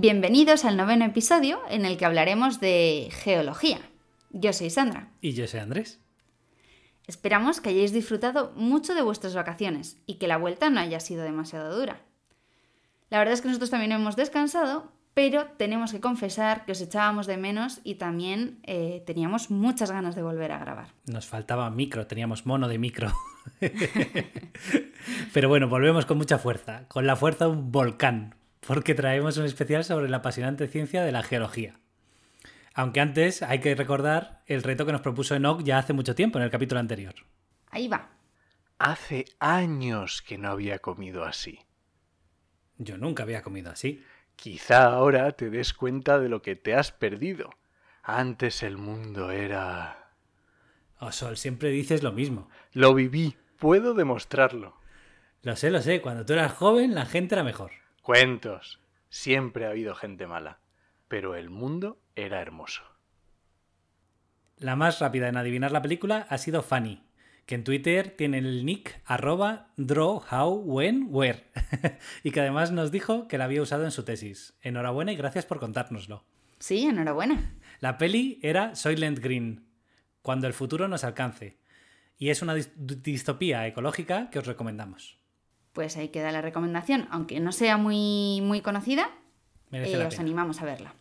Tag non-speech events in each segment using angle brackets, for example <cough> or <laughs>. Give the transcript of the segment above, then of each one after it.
Bienvenidos al noveno episodio en el que hablaremos de geología. Yo soy Sandra. Y yo soy Andrés. Esperamos que hayáis disfrutado mucho de vuestras vacaciones y que la vuelta no haya sido demasiado dura. La verdad es que nosotros también hemos descansado, pero tenemos que confesar que os echábamos de menos y también eh, teníamos muchas ganas de volver a grabar. Nos faltaba micro, teníamos mono de micro. <laughs> pero bueno, volvemos con mucha fuerza, con la fuerza de un volcán, porque traemos un especial sobre la apasionante ciencia de la geología. Aunque antes hay que recordar el reto que nos propuso Enoch ya hace mucho tiempo, en el capítulo anterior. Ahí va. Hace años que no había comido así. Yo nunca había comido así. Quizá ahora te des cuenta de lo que te has perdido. Antes el mundo era... Oh, Sol, siempre dices lo mismo. Lo viví, puedo demostrarlo. Lo sé, lo sé. Cuando tú eras joven, la gente era mejor. Cuentos. Siempre ha habido gente mala. Pero el mundo era hermoso. La más rápida en adivinar la película ha sido Fanny, que en Twitter tiene el nick arroba draw how when where <laughs> y que además nos dijo que la había usado en su tesis. Enhorabuena y gracias por contárnoslo. Sí, enhorabuena. La peli era Soylent Green, cuando el futuro nos alcance, y es una distopía ecológica que os recomendamos. Pues ahí queda la recomendación, aunque no sea muy, muy conocida, eh, os pena. animamos a verla.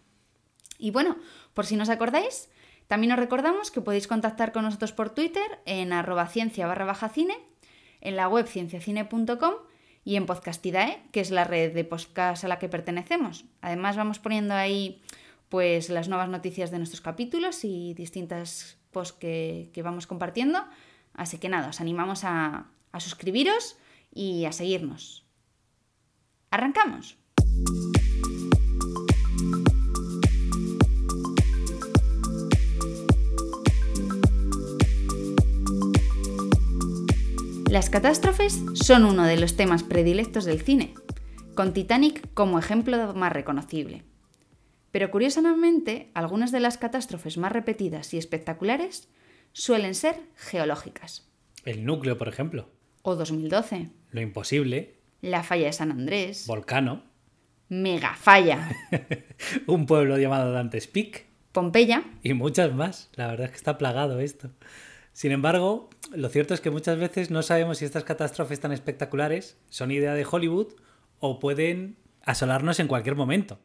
Y bueno, por si no os acordáis, también os recordamos que podéis contactar con nosotros por Twitter en arroba ciencia barra baja cine, en la web cienciacine.com y en Podcastidae, que es la red de podcast a la que pertenecemos. Además vamos poniendo ahí pues las nuevas noticias de nuestros capítulos y distintas posts que, que vamos compartiendo. Así que nada, os animamos a, a suscribiros y a seguirnos. ¿Arrancamos? Las catástrofes son uno de los temas predilectos del cine, con Titanic como ejemplo más reconocible. Pero curiosamente, algunas de las catástrofes más repetidas y espectaculares suelen ser geológicas. El núcleo, por ejemplo. O 2012, Lo imposible. la falla de San Andrés, Volcano. mega falla, <laughs> Un pueblo llamado Dante's Peak. Pompeya, Y muchas más. La verdad es que está plagado esto. Sin embargo, lo cierto es que muchas veces no sabemos si estas catástrofes tan espectaculares son idea de Hollywood o pueden asolarnos en cualquier momento.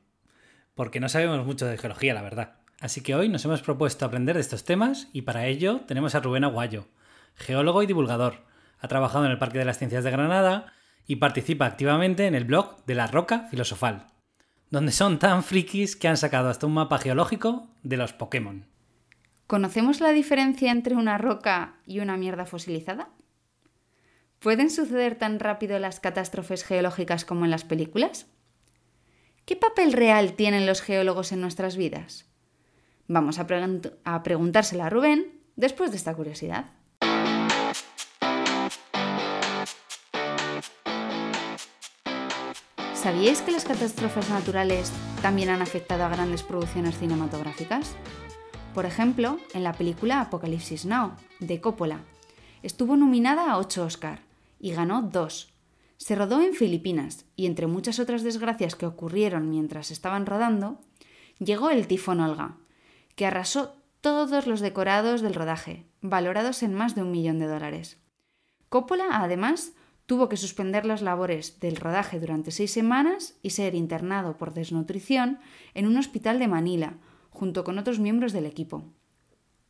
Porque no sabemos mucho de geología, la verdad. Así que hoy nos hemos propuesto aprender de estos temas y para ello tenemos a Rubén Aguayo, geólogo y divulgador. Ha trabajado en el Parque de las Ciencias de Granada y participa activamente en el blog de La Roca Filosofal, donde son tan frikis que han sacado hasta un mapa geológico de los Pokémon. ¿Conocemos la diferencia entre una roca y una mierda fosilizada? ¿Pueden suceder tan rápido las catástrofes geológicas como en las películas? ¿Qué papel real tienen los geólogos en nuestras vidas? Vamos a, a preguntárselo a Rubén después de esta curiosidad. ¿Sabíais que las catástrofes naturales también han afectado a grandes producciones cinematográficas? Por ejemplo, en la película Apocalipsis Now, de Coppola. Estuvo nominada a 8 Oscar y ganó 2. Se rodó en Filipinas y entre muchas otras desgracias que ocurrieron mientras estaban rodando, llegó el tifón Olga, que arrasó todos los decorados del rodaje, valorados en más de un millón de dólares. Coppola, además, tuvo que suspender las labores del rodaje durante seis semanas y ser internado por desnutrición en un hospital de Manila, junto con otros miembros del equipo.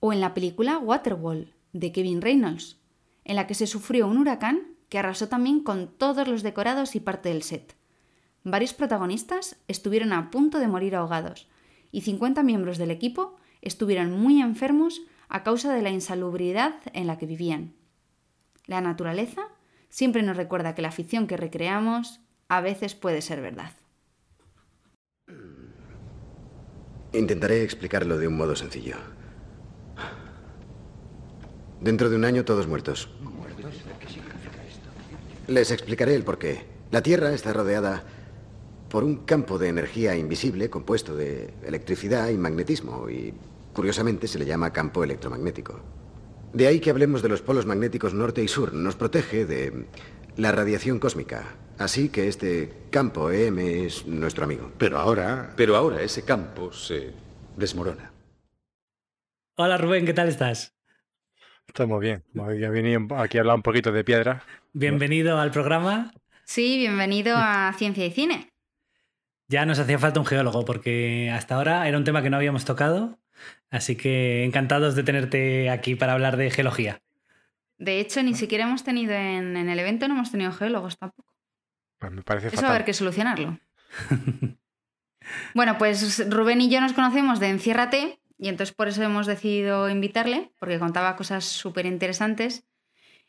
O en la película Waterwall, de Kevin Reynolds, en la que se sufrió un huracán que arrasó también con todos los decorados y parte del set. Varios protagonistas estuvieron a punto de morir ahogados y 50 miembros del equipo estuvieron muy enfermos a causa de la insalubridad en la que vivían. La naturaleza siempre nos recuerda que la ficción que recreamos a veces puede ser verdad. Intentaré explicarlo de un modo sencillo. Dentro de un año todos muertos. Les explicaré el porqué. La Tierra está rodeada por un campo de energía invisible compuesto de electricidad y magnetismo y curiosamente se le llama campo electromagnético. De ahí que hablemos de los polos magnéticos norte y sur. Nos protege de la radiación cósmica. Así que este campo EM es nuestro amigo. Pero ahora, pero ahora ese campo se desmorona. Hola Rubén, ¿qué tal estás? Estamos bien. Ya venido aquí a hablar un poquito de piedra. Bienvenido al programa. Sí, bienvenido a Ciencia y Cine. Ya nos hacía falta un geólogo porque hasta ahora era un tema que no habíamos tocado, así que encantados de tenerte aquí para hablar de geología. De hecho, ni siquiera hemos tenido en, el evento, no hemos tenido geólogos tampoco. Pues me parece Eso va a haber que solucionarlo. <laughs> bueno, pues Rubén y yo nos conocemos de Enciérrate y entonces por eso hemos decidido invitarle, porque contaba cosas súper interesantes.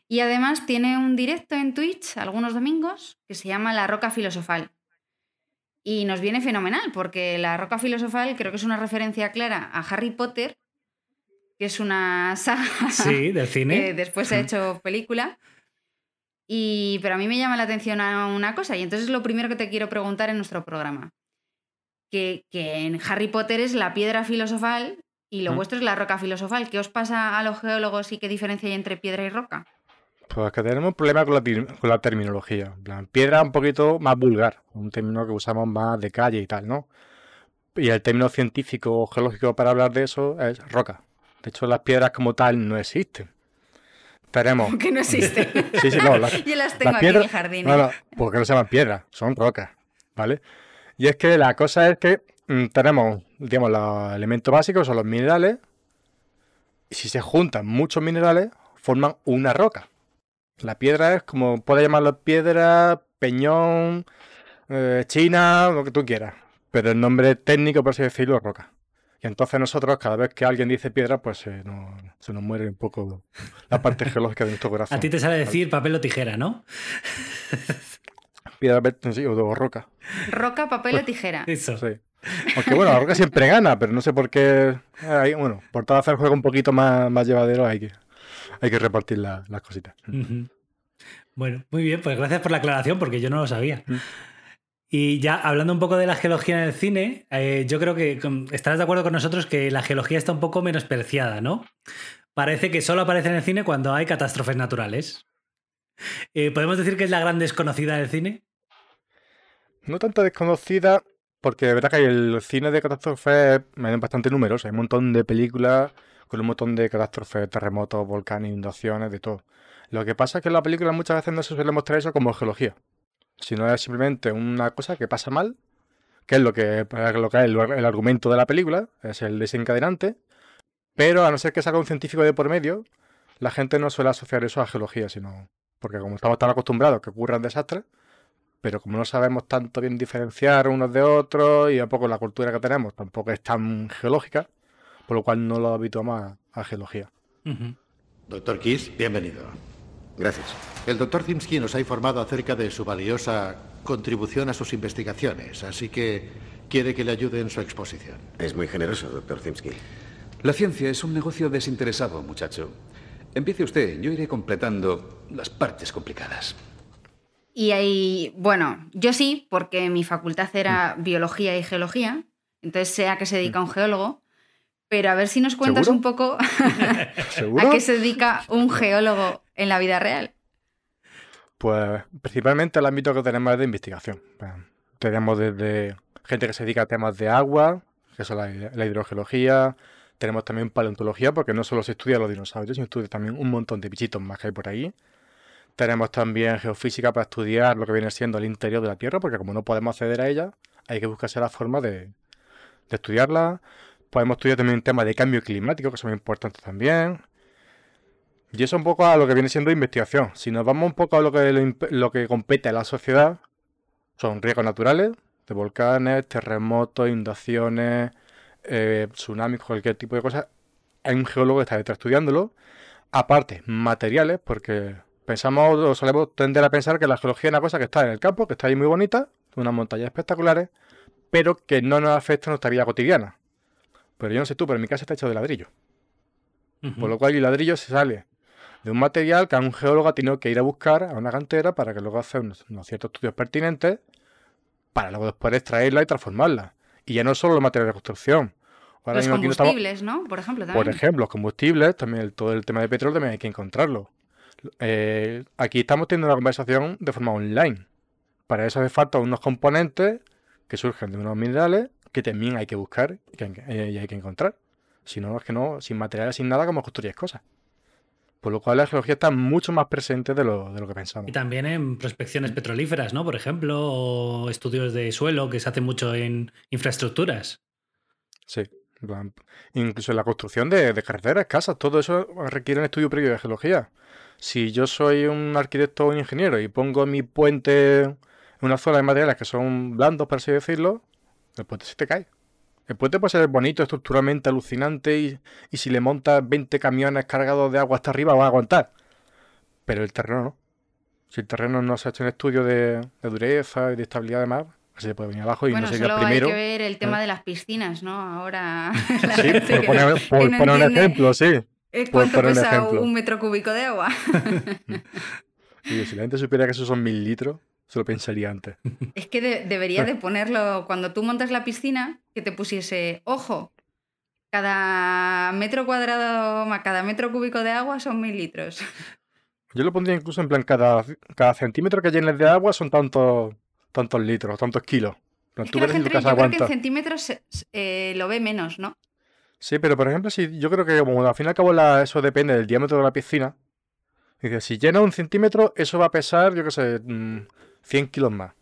Y además tiene un directo en Twitch algunos domingos que se llama La Roca Filosofal. Y nos viene fenomenal, porque La Roca Filosofal creo que es una referencia clara a Harry Potter, que es una saga sí, del <laughs> cine. que después se ha hecho película. Y, pero a mí me llama la atención a una cosa, y entonces es lo primero que te quiero preguntar en nuestro programa. Que, que en Harry Potter es la piedra filosofal y lo vuestro es la roca filosofal. ¿Qué os pasa a los geólogos y qué diferencia hay entre piedra y roca? Pues que tenemos un problema con la, con la terminología. piedra un poquito más vulgar, un término que usamos más de calle y tal, ¿no? Y el término científico o geológico para hablar de eso es roca. De hecho, las piedras como tal no existen. Tenemos. <laughs> qué no existen. <laughs> sí, sí, no. Las, <laughs> Yo las tengo aquí en el jardín. No, no, porque no se llaman piedras, son rocas, ¿vale? Y es que la cosa es que mm, tenemos, digamos, los elementos básicos, son los minerales. Y si se juntan muchos minerales, forman una roca. La piedra es como, puedes llamarlo piedra, peñón, eh, china, lo que tú quieras. Pero el nombre técnico, por así decirlo, es roca. Y entonces nosotros, cada vez que alguien dice piedra, pues se nos muere un poco la parte <laughs> geológica de nuestro corazón. A ti te sale decir papel o tijera, ¿no? <laughs> piedra, sí, o roca. Roca, papel o tijera. Eso. Sí. Aunque bueno, la roca siempre gana, pero no sé por qué. bueno, por todo hacer el juego un poquito más, más llevadero hay que, hay que repartir las cositas. Bueno, muy bien, pues gracias por la aclaración, porque yo no lo sabía. Y ya hablando un poco de la geología en el cine, eh, yo creo que estarás de acuerdo con nosotros que la geología está un poco menospreciada, ¿no? Parece que solo aparece en el cine cuando hay catástrofes naturales. Eh, ¿Podemos decir que es la gran desconocida del cine? No tanto desconocida, porque de verdad que el cine de catástrofes es bastante numeroso. Hay un montón de películas con un montón de catástrofes, terremotos, volcanes, inundaciones, de todo. Lo que pasa es que en la película muchas veces no se suele mostrar eso como geología, sino es simplemente una cosa que pasa mal, que es lo que, lo que es el, argumento de la película, es el desencadenante, pero a no ser que salga un científico de por medio, la gente no suele asociar eso a geología, sino porque como estamos tan acostumbrados a que ocurran desastres, pero como no sabemos tanto bien diferenciar unos de otros y a poco la cultura que tenemos tampoco es tan geológica, por lo cual no lo habituamos a, geología. Doctor Keith, bienvenido. Gracias. El doctor Zimsky nos ha informado acerca de su valiosa contribución a sus investigaciones, así que quiere que le ayude en su exposición. Es muy generoso, doctor Zimsky. La ciencia es un negocio desinteresado, muchacho. Empiece usted, yo iré completando las partes complicadas. Y ahí, bueno, yo sí, porque mi facultad era biología y geología, entonces sé a qué se dedica un geólogo, pero a ver si nos cuentas un poco <laughs> a qué se dedica un geólogo en la vida real. Pues principalmente el ámbito que tenemos es de investigación. Tenemos desde gente que se dedica a temas de agua, que es la, hidrogeología. Tenemos también paleontología, porque no solo se estudia los dinosaurios, sino estudia también un montón de bichitos más que hay por ahí. Tenemos también geofísica para estudiar lo que viene siendo el interior de la Tierra, porque como no podemos acceder a ella, hay que buscarse la forma de, de estudiarla. Podemos estudiar también temas de cambio climático, que son muy importantes también. Y eso un poco a lo que viene siendo investigación. Si nos vamos un poco a lo que, lo que compete a la sociedad, son riesgos naturales, de volcanes, terremotos, inundaciones, eh, tsunamis, cualquier tipo de cosas. Hay un geólogo que está detrás estudiándolo. Aparte, materiales, porque pensamos o solemos tender a pensar que la geología es una cosa que está en el campo, que está ahí muy bonita, unas montañas espectaculares, pero que no nos afecta a nuestra vida cotidiana. Pero yo no sé tú, pero mi casa está hecha de ladrillo. Por lo cual el ladrillo se sale de un material que a un geólogo ha tenido que ir a buscar a una cantera para que luego haga unos, unos ciertos estudios pertinentes para luego después extraerla y transformarla. Y ya no solo los materiales de construcción. Ahora Los mismo aquí no estamos- combustibles, ¿no? Por ejemplo, también. por ejemplo, los combustibles, también el- todo el tema de petróleo también hay que encontrarlo. Eh, aquí estamos teniendo una conversación de forma online. Para eso hace falta unos componentes que surgen de unos minerales que también hay que buscar que, eh, y hay que encontrar. Si no, es que no, sin materiales, sin nada, como construyes cosas. Por lo cual la geología está mucho más presente de lo, de lo que pensamos. Y también en prospecciones petrolíferas, ¿no? Por ejemplo, o estudios de suelo que se hacen mucho en infraestructuras. Sí. Incluso en la construcción de, de carreteras, casas, todo eso requiere un estudio previo de geología. Si yo soy un arquitecto o un ingeniero y pongo mi puente en una zona de materiales que son blandos, por así decirlo, el puente se te cae. El puente puede ser bonito, estructuralmente alucinante y, y si le montas 20 camiones cargados de agua hasta arriba va a aguantar. Pero el terreno no. Si el terreno no se ha hecho un estudio de, de dureza y de estabilidad además, se puede venir abajo y bueno, no solo el primero. hay que ver el tema ¿eh? de las piscinas, ¿no? Ahora <laughs> la Sí, por poner, por que no poner un ejemplo, sí. por ¿Cuánto un pesa ejemplo. un metro cúbico de agua? <laughs> Y si la gente supiera que esos son mil litros, se lo pensaría antes. <laughs> Es que de- debería de <laughs> ponerlo cuando tú montas la piscina, que te pusiese, ojo, cada metro cuadrado, cada metro cúbico de agua son mil litros. Yo lo pondría incluso en plan, cada, cada centímetro que llenes de agua son tantos, tantos litros, tantos kilos. En plan, Es tú que la gente, yo creo que en centímetros eh, lo ve menos, ¿no? Sí, pero por ejemplo, si yo creo que como al fin y al cabo la- eso depende del diámetro de la piscina. Dice, si llena un centímetro, eso va a pesar, yo qué sé, mm, 100 kilos más.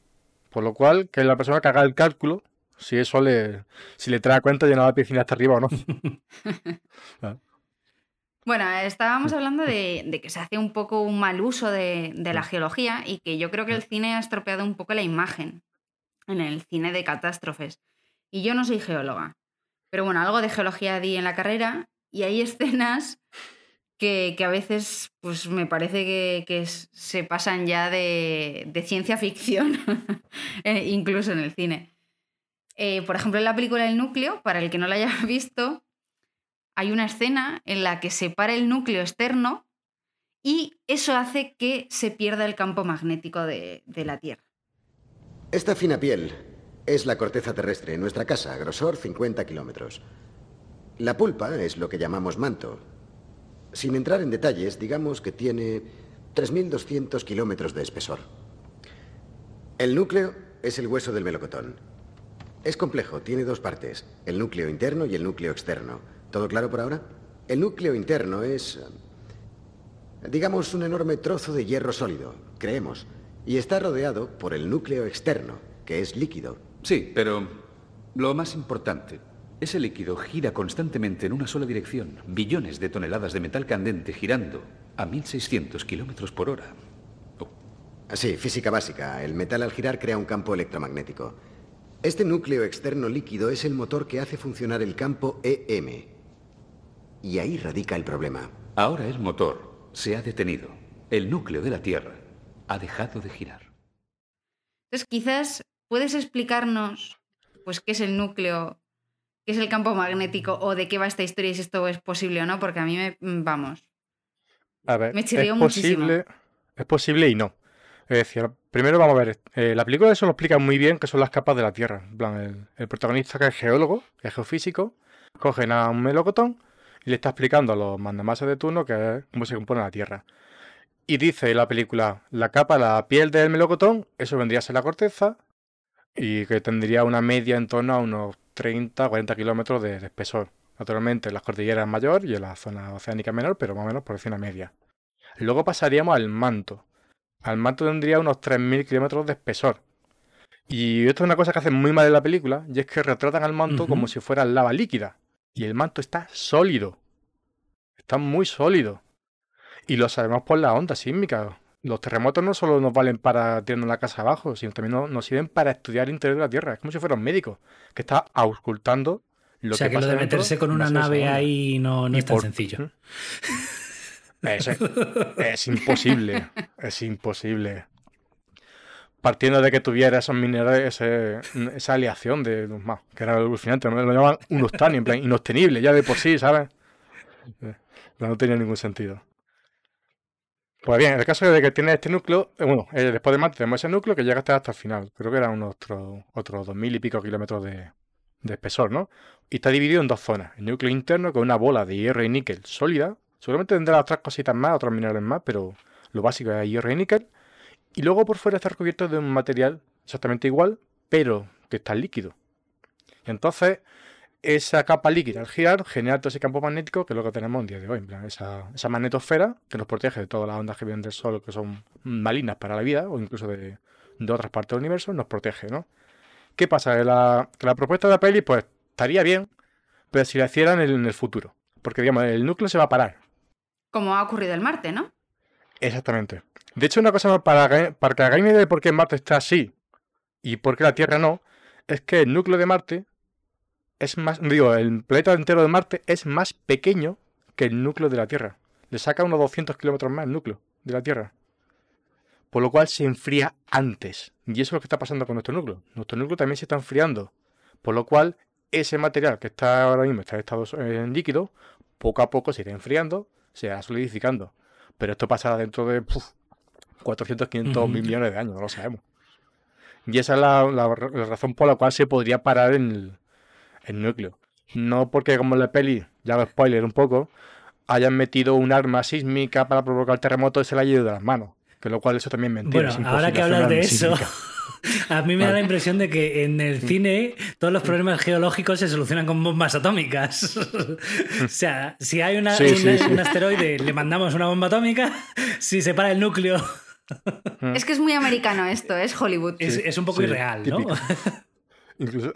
Por lo cual, que la persona que haga el cálculo, si eso le, si le trae cuenta llenar la piscina hasta arriba o no. <laughs> Bueno, estábamos hablando de, de que se hace un poco un mal uso de, de Mm. la geología y que yo creo que el cine ha estropeado un poco la imagen en el cine de catástrofes. Y yo no soy geóloga, pero bueno, algo de geología di en la carrera y hay <laughs> escenas que, que a veces pues me parece que, que se pasan ya de, de ciencia ficción, <laughs> eh, incluso en el cine. Eh, por ejemplo, en la película El núcleo, para el que no la haya <laughs> visto, hay una escena en la que se para el núcleo externo y eso hace que se pierda el campo magnético de, de la Tierra. Esta fina piel es la corteza terrestre, nuestra casa, grosor 50 kilómetros. La pulpa es lo que llamamos manto. Sin entrar en detalles, digamos que tiene 3.200 kilómetros de espesor. El núcleo es el hueso del melocotón. Es complejo, tiene dos partes, el núcleo interno y el núcleo externo. ¿Todo claro por ahora? El núcleo interno es, digamos, un enorme trozo de hierro sólido, creemos, y está rodeado por el núcleo externo, que es líquido. Sí, pero lo más importante, ese líquido gira constantemente en una sola dirección, billones de toneladas de metal candente girando a 1600 kilómetros por hora. Oh, Sí, física básica. El metal al girar crea un campo electromagnético. Este núcleo externo líquido es el motor que hace funcionar el campo EM. Y ahí radica el problema. Ahora el motor se ha detenido. El núcleo de la Tierra ha dejado de girar. Entonces, quizás puedes explicarnos pues, qué es el núcleo, qué es el campo magnético o de qué va esta historia y si esto es posible o no, porque a mí me. mm, Vamos. A ver, Me es chirrió muchísimo. posible, es posible y no. Es decir, primero vamos a ver, eh, la película eso lo explica muy bien que son las capas de la Tierra. En plan, el, el protagonista que es geólogo, que es geofísico, cogen a un melocotón y le está explicando a los mandamases de turno que es cómo se compone la Tierra. Y dice la película, la capa, la piel del melocotón, eso vendría a ser la corteza y que tendría una media en torno a unos 30, 40 kilómetros de, de espesor. Naturalmente, en las cordilleras mayor y en la zona oceánica menor, pero más o menos por decir una media. Luego pasaríamos al manto. Al manto tendría unos 3.000 kilómetros de espesor. Y esto es una cosa que hacen muy mal en la película, y es que retratan al manto como si fuera lava líquida. Y el manto está sólido. Está muy sólido. Y lo sabemos por la onda sísmica. Los terremotos no solo nos valen para tirarnos la casa abajo, sino también nos, sirven para estudiar el interior de la Tierra. Es como si fuera un médico que está auscultando lo o sea, que, que lo de meterse con una nave ahí no, no es tan sencillo. <laughs> Es, es, imposible. Es imposible. Partiendo de que tuviera esos minerales, esa aleación de más, que era alucinante, lo llaman un en plan, inostenible, ya de por sí, ¿sabes? No tenía ningún sentido. Pues bien, en el caso de que tiene este núcleo, eh, bueno, eh, después de Marte tenemos ese núcleo que llega hasta, hasta el final. Creo que eran unos otros, otros dos mil y pico kilómetros de, espesor, ¿no? Y está dividido en dos zonas. El núcleo interno, con una bola de hierro y níquel sólida. Seguramente tendrá otras cositas más, otros minerales más, pero lo básico es hierro y níquel. Y luego por fuera está recubierto de un material exactamente igual, pero que está líquido. Y entonces, esa capa líquida al girar genera todo ese campo magnético que es lo que tenemos en día de hoy, en plan, esa, esa magnetosfera que nos protege de todas las ondas que vienen del Sol que son malignas para la vida o incluso de, otras partes del universo, nos protege, ¿no? ¿Qué pasa? Que la, la propuesta de la peli pues estaría bien, pero si la hicieran en el, futuro, porque digamos, el núcleo se va a parar. Como ha ocurrido en Marte, ¿no? Exactamente. De hecho, una cosa para, para que hagáis idea de por qué Marte está así y por qué la Tierra no, es que el núcleo de Marte es más, digo, el planeta entero de Marte es más pequeño que el núcleo de la Tierra. Le saca unos 200 kilómetros más el núcleo de la Tierra. Por lo cual se enfría antes. Y eso es lo que está pasando con nuestro núcleo. Nuestro núcleo también se está enfriando. Por lo cual, ese material que está ahora mismo está en estado en líquido, poco a poco se irá enfriando, se irá solidificando. Pero esto pasará dentro de 400, 500 mil millones de años, no lo sabemos. Y esa es la, razón por la cual se podría parar en el, el núcleo. No porque como en la peli, ya lo spoiler un poco, hayan metido un arma sísmica para provocar terremoto y se la haya ido de las manos. Que lo cual eso también es mentira. Bueno, ahora que hablas de eso, <laughs> a mí me da la impresión de que en el cine todos los problemas geológicos se solucionan con bombas atómicas. <laughs> o sea, si hay una, un asteroide, le mandamos una bomba atómica, <laughs> si se para el núcleo. es que es muy americano esto, es Hollywood. Es, un poco irreal, ¿no? Incluso,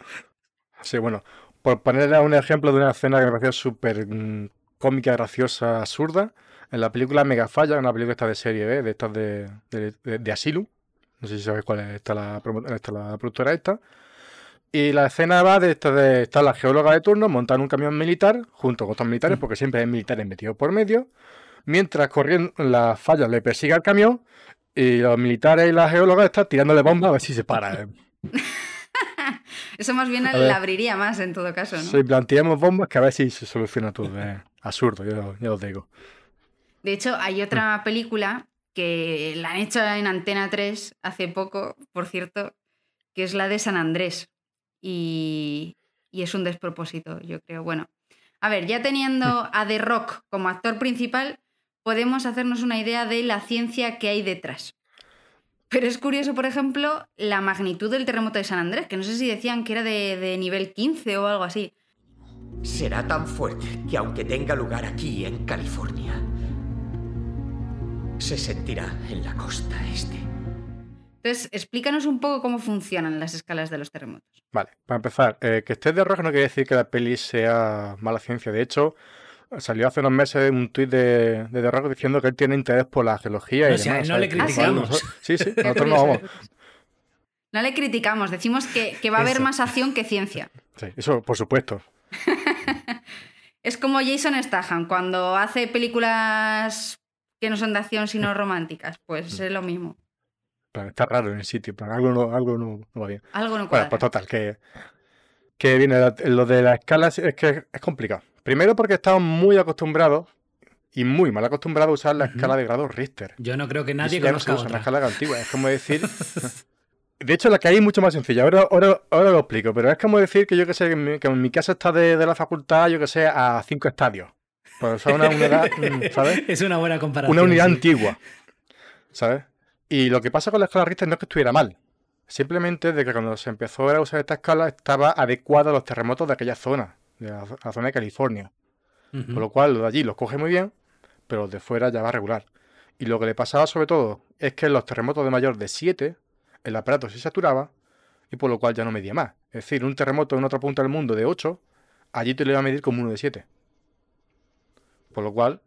Sí, bueno, por ponerle un ejemplo de una escena que me pareció súper mm, cómica, graciosa, absurda, en la película Megafalla, una película esta de serie B, de estas de, de, Asylum, no sé si sabéis cuál es esta la, productora esta, y la escena va de esta de estar la geóloga de turno montando un camión militar junto con otros militares, porque siempre hay militares metidos por medio, mientras corriendo la falla le persigue al camión y los militares y la geóloga están tirándole bombas a ver si se para. <laughs> <laughs> Eso más bien la abriría más en todo caso, ¿no? Sí, planteamos bombas que a ver si se soluciona todo. absurdo, yo, yo os digo. De hecho, hay otra película que la han hecho en Antena 3 hace poco, por cierto, que es la de San Andrés. Y, y es un despropósito, yo creo. Bueno, a ver, ya teniendo <laughs> a The Rock como actor principal, podemos hacernos una idea de la ciencia que hay detrás. Pero es curioso, por ejemplo, la magnitud del terremoto de San Andrés, que no sé si decían que era de, nivel 15 o algo así. Será tan fuerte que aunque tenga lugar aquí en California, se sentirá en la costa este. Entonces, explícanos un poco cómo funcionan las escalas de los terremotos. Vale, para empezar, eh, que estés de rojo no quiere decir que la peli sea mala ciencia. De hecho, Salió hace unos meses un tuit de, de Rock diciendo que él tiene interés por la geología y demás. no le criticamos. sí, sí, <laughs> nosotros no vamos. No le criticamos, decimos que, va a haber más acción que ciencia. Sí, eso por supuesto. <laughs> es como Jason Statham, cuando hace películas que no son de acción sino románticas, pues es lo mismo. Está raro en el sitio, algo no, algo no, va bien. Algo no Bueno, pues total, que, que viene lo de la escala es que es complicado. Primero porque estamos muy acostumbrados y muy mal acostumbrados a usar la escala de grado Richter. Yo no creo que nadie conozca no una escala antigua. Es como decir... <laughs> De hecho, la que hay es mucho más sencilla. Ahora, ahora, ahora lo explico. Pero es como decir que yo que sé, que, en mi casa está de, la facultad, yo que sé, a cinco estadios. Pues es una unidad, <laughs> mm, ¿sabes? Es una buena comparación. Una unidad antigua. ¿Sabes? Y lo que pasa con la escala Richter no es que estuviera mal. Simplemente de que cuando se empezó a usar esta escala estaba adecuada a los terremotos de aquella zona de la, zona de California. Con lo cual, lo de allí los coge muy bien, pero los de fuera ya va regular. Y lo que le pasaba sobre todo es que en los terremotos de mayor de 7, el aparato se saturaba y por lo cual ya no medía más. Es decir, un terremoto en otra punta del mundo de 8, allí te lo iba a medir como uno de 7. Por lo cual,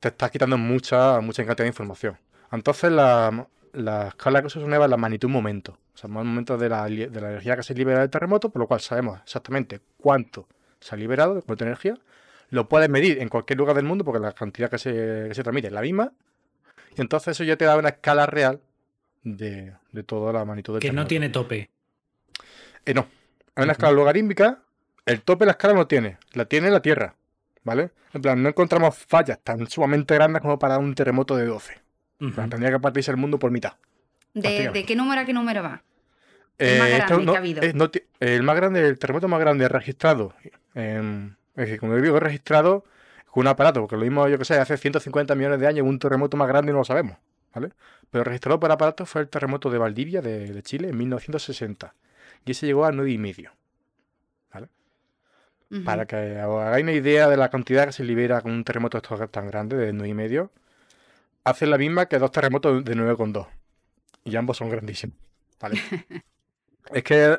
te estás quitando mucha, mucha cantidad de información. Entonces, la, la escala que se usa es la magnitud momento. O sea, el momento de la, de la energía que se libera del terremoto, por lo cual sabemos exactamente cuánto se ha liberado de cuánta energía. Lo puedes medir en cualquier lugar del mundo porque la cantidad que se, que se transmite es la misma. Y entonces eso ya te da una escala real de, de toda la magnitud del Que no tiene tope. Eh, no. Hay una escala logarítmica. El tope de la escala no tiene. La tiene la Tierra. ¿Vale? En plan, no encontramos fallas tan sumamente grandes como para un terremoto de 12. En plan, Ujú. tendría que partirse el mundo por mitad. ¿De, Prácticamente. de qué número a qué número va? El más grande no- que ha habido. no el más grande, el terremoto más grande registrado. en- es decir, como digo, registrado con un aparato, porque lo mismo, yo que sé, hace 150 millones de años un terremoto más grande y no lo sabemos. ¿Vale? Pero registrado por aparato fue el terremoto de Valdivia, de, de Chile, en 1960. Y ese llegó a 9,5. ¿Vale? Ujú. Para que os hagáis una idea de la cantidad que se libera con un terremoto tan grande, de 9,5, hace la misma que dos terremotos de 9,2. Y ambos son grandísimos. ¿Vale? <laughs> es que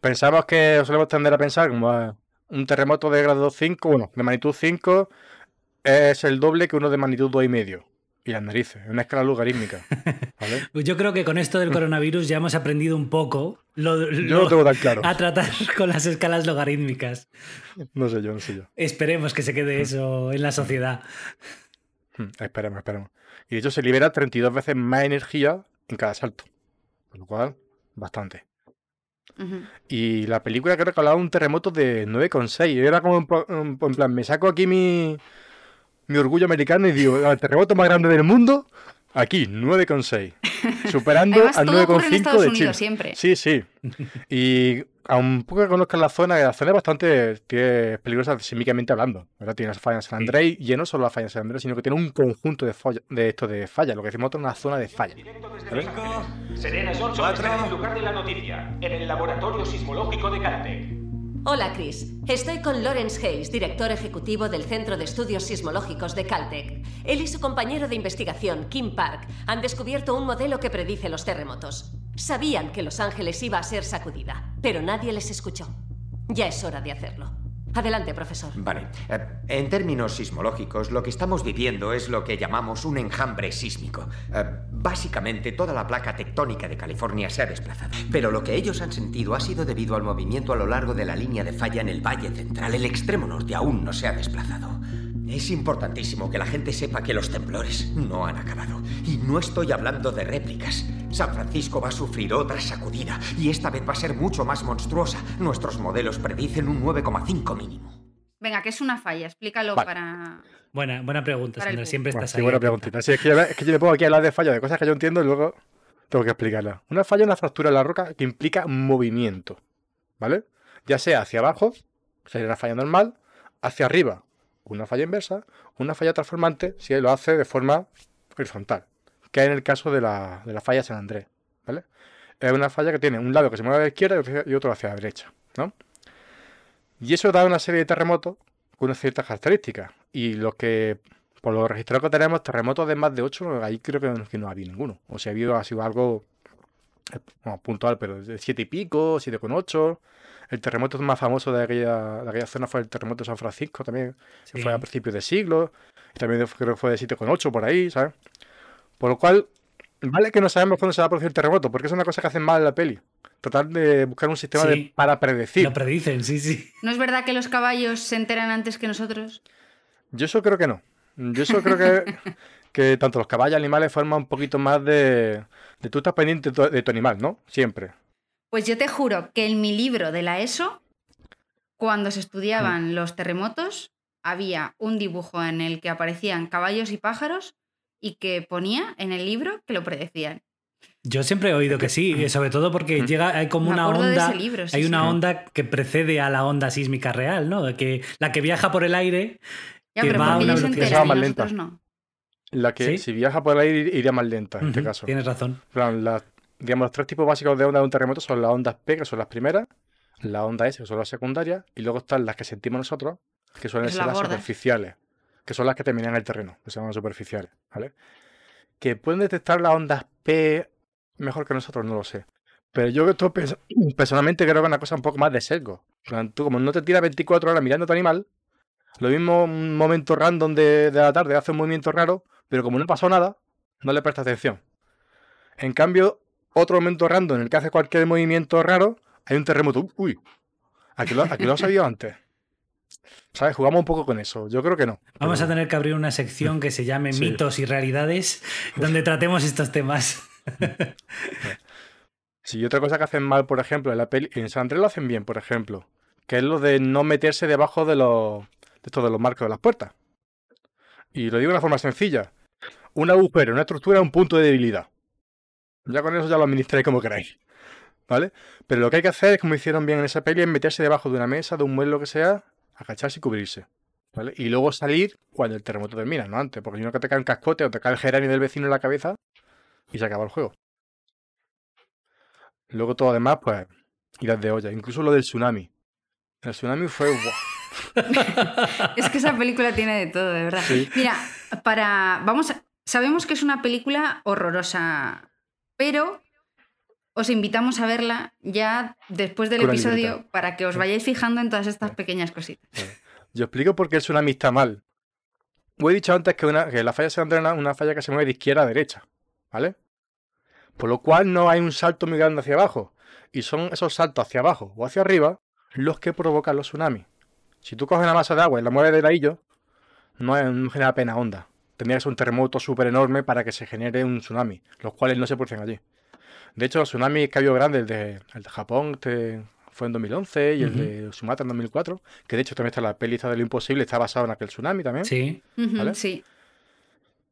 pensamos que solemos tender a pensar como un terremoto de grado 5, bueno, de magnitud 5 es el doble que uno de magnitud 2,5. Y las narices, es una escala logarítmica. ¿Vale? <laughs> Pues yo creo que con esto del coronavirus ya hemos aprendido un poco lo, Yo lo- no tengo tan claro. <laughs> a tratar con las escalas logarítmicas. No sé yo, no sé yo. Esperemos que se quede eso en la sociedad. Hmm, Esperemos, esperemos. Y de hecho se libera 32 veces más energía en cada salto. Con lo cual, bastante. Y la película que hablaba un terremoto de 9,6. Y Era como en, en- en plan, me saco aquí mi, mi orgullo americano y digo, el terremoto más grande del mundo, aquí, 9,6. <laughs> Superando Además, al todo ocurre en 9,5 Estados de Unidos Chile. siempre. Sí, sí. Y a un poco que conozcas la zona, la zona es bastante tiene peligrosa sísmicamente hablando. ¿verdad? Tiene las fallas en San Andrés y no solo las fallas en San Andrés, sino que tiene un conjunto de, folla- de esto de fallas, lo que decimos nosotros una zona de fallas. Serena está en el lugar de la noticia, en el laboratorio sismológico de Caltech. Hola, Chris. Estoy con Lawrence Hayes, director ejecutivo del Centro de Estudios Sismológicos de Caltech. Él y su compañero de investigación, Kim Park, han descubierto un modelo que predice los terremotos. Sabían que Los Ángeles iba a ser sacudida, pero nadie les escuchó. Ya es hora de hacerlo. Adelante, profesor. Vale. eh, En términos sismológicos, lo que estamos viviendo es lo que llamamos un enjambre sísmico. Eh, Básicamente, toda la placa tectónica de California se ha desplazado. Pero lo que ellos han sentido ha sido debido al movimiento a lo largo de la línea de falla en el Valle Central. El extremo norte aún no se ha desplazado. Es importantísimo que la gente sepa que los temblores no han acabado. Y no estoy hablando de réplicas. San Francisco va a sufrir otra sacudida y esta vez va a ser mucho más monstruosa. Nuestros modelos predicen un 9,5 mínimo. Venga, ¿qué es una falla? Explícalo Vale. para. Buena, buena pregunta, Para Sandra. Siempre Bueno, estás sí, ahí. buena preguntita. Sí, es, que yo, es que yo me pongo aquí a hablar de fallas, de cosas que yo entiendo y luego tengo que explicarlas. Una falla es una fractura en la roca que implica movimiento, ¿vale? Ya sea hacia abajo, sería una falla normal, hacia arriba, una falla inversa, una falla transformante si lo hace de forma horizontal, que es en el caso de la, de la falla San Andrés, ¿vale? Es una falla que tiene un lado que se mueve a la izquierda y otro- hacia la derecha, ¿no? Y eso da una serie de terremotos con unas ciertas características. Y los que, por los registrados que tenemos, terremotos de más de 8, ahí creo que no, ha habido ninguno. O sea, ha habido, ha sido algo eh, bueno, puntual, pero de 7 y pico, 7,8. El terremoto más famoso de aquella, de aquella zona fue el terremoto de San Francisco también, que fue a principios de siglo. Y también creo que fue de 7,8 por ahí, ¿sabes? Por lo cual, vale que no sabemos cuándo se va a producir el terremoto, porque es una cosa que hacen mal en la peli. Tratar de buscar un sistema de- para predecir. Lo predicen, sí, sí. ¿No es verdad que los caballos se enteran antes que nosotros? Yo eso creo que no. Yo eso creo que, <laughs> que tanto los caballos animales forman un poquito más de, de tú estás pendiente de tu, de tu animal, ¿no? Siempre. Pues yo te juro que en mi libro de la ESO, cuando se estudiaban los terremotos, había un dibujo en el que aparecían caballos y pájaros y que ponía en el libro que lo predecían. Yo siempre he oído que sí, y sobre todo porque llega, hay como Me una de onda, ese libro, sí, hay sí. una onda que precede a la onda sísmica real, ¿no? Que la que viaja por el aire, Ya, Que pero va a una velocidad- más lenta. no. La que ¿Sí? si viaja por ahí iría más lenta en este caso. tienes razón. En plan, las- digamos, los tres tipos básicos de onda de un terremoto son las ondas P, que son las primeras, la onda S, que son las secundarias, y luego están las que sentimos nosotros, que suelen ser las superficiales, que son las que terminan el terreno, que se llaman superficiales, ¿vale? que pueden detectar las ondas P mejor que nosotros, no lo sé. Pero yo esto pers- personalmente creo que es una cosa un poco más de sesgo. Tú como no te tiras 24 horas mirando a tu animal, lo mismo un momento random de, de la tarde hace un movimiento raro, pero como no pasó nada, no le prestas atención. En cambio, otro momento random en el que hace cualquier movimiento raro, hay un terremoto. Uy, aquí lo, aquí lo has sabido antes. ¿Sabes? Jugamos un poco con eso. Yo creo que no. Vamos pero- a tener que abrir una sección que se llame <laughs> Sí. mitos y realidades, <laughs> donde tratemos estos temas. <laughs> Sí, y otra cosa que hacen mal, por ejemplo, en la peli, en San Andrés lo hacen bien, por ejemplo, que es lo de no meterse debajo de los, de estos de los marcos de las puertas. Y lo digo de una forma sencilla. Un agujero, una estructura es un punto de debilidad. Ya con eso ya lo administráis como queráis. ¿Vale? Pero lo que hay que hacer es, como hicieron bien en esa peli, es meterse debajo de una mesa, de un mueble, lo que sea, agacharse y cubrirse. ¿Vale? Y luego salir cuando el terremoto termina, no antes, porque si no que te cae un cascote o te cae el geranio del vecino en la cabeza y se acaba el juego. Luego todo demás, pues, idas de olla. Incluso lo del tsunami. El tsunami fue... <laughs> Es que esa película tiene de todo, de verdad. Sí. Mira, para. Vamos a- Sabemos que es una película horrorosa, pero os invitamos a verla ya después del una episodio para que os vayáis fijando en todas estas pequeñas cositas. Yo explico por qué el tsunami está mal. Os he dicho antes que, una, que la falla se es una falla que se mueve de izquierda a derecha. ¿Vale? Por lo cual no hay un salto muy grande hacia abajo. Y son esos saltos hacia abajo o hacia arriba los que provocan los tsunamis. Si tú coges una masa de agua y la mueves de ladillo, no, es- no genera apenas onda. Tendría que ser un terremoto súper enorme para que se genere un tsunami, los cuales no se producen allí. De hecho, los tsunamis que ha habido grandes, el de, el de Japón este, fue en 2011 y el de Sumatra en 2004, que de hecho también está la peli de lo imposible, está basado en aquel tsunami también. Sí. ¿Vale? Sí.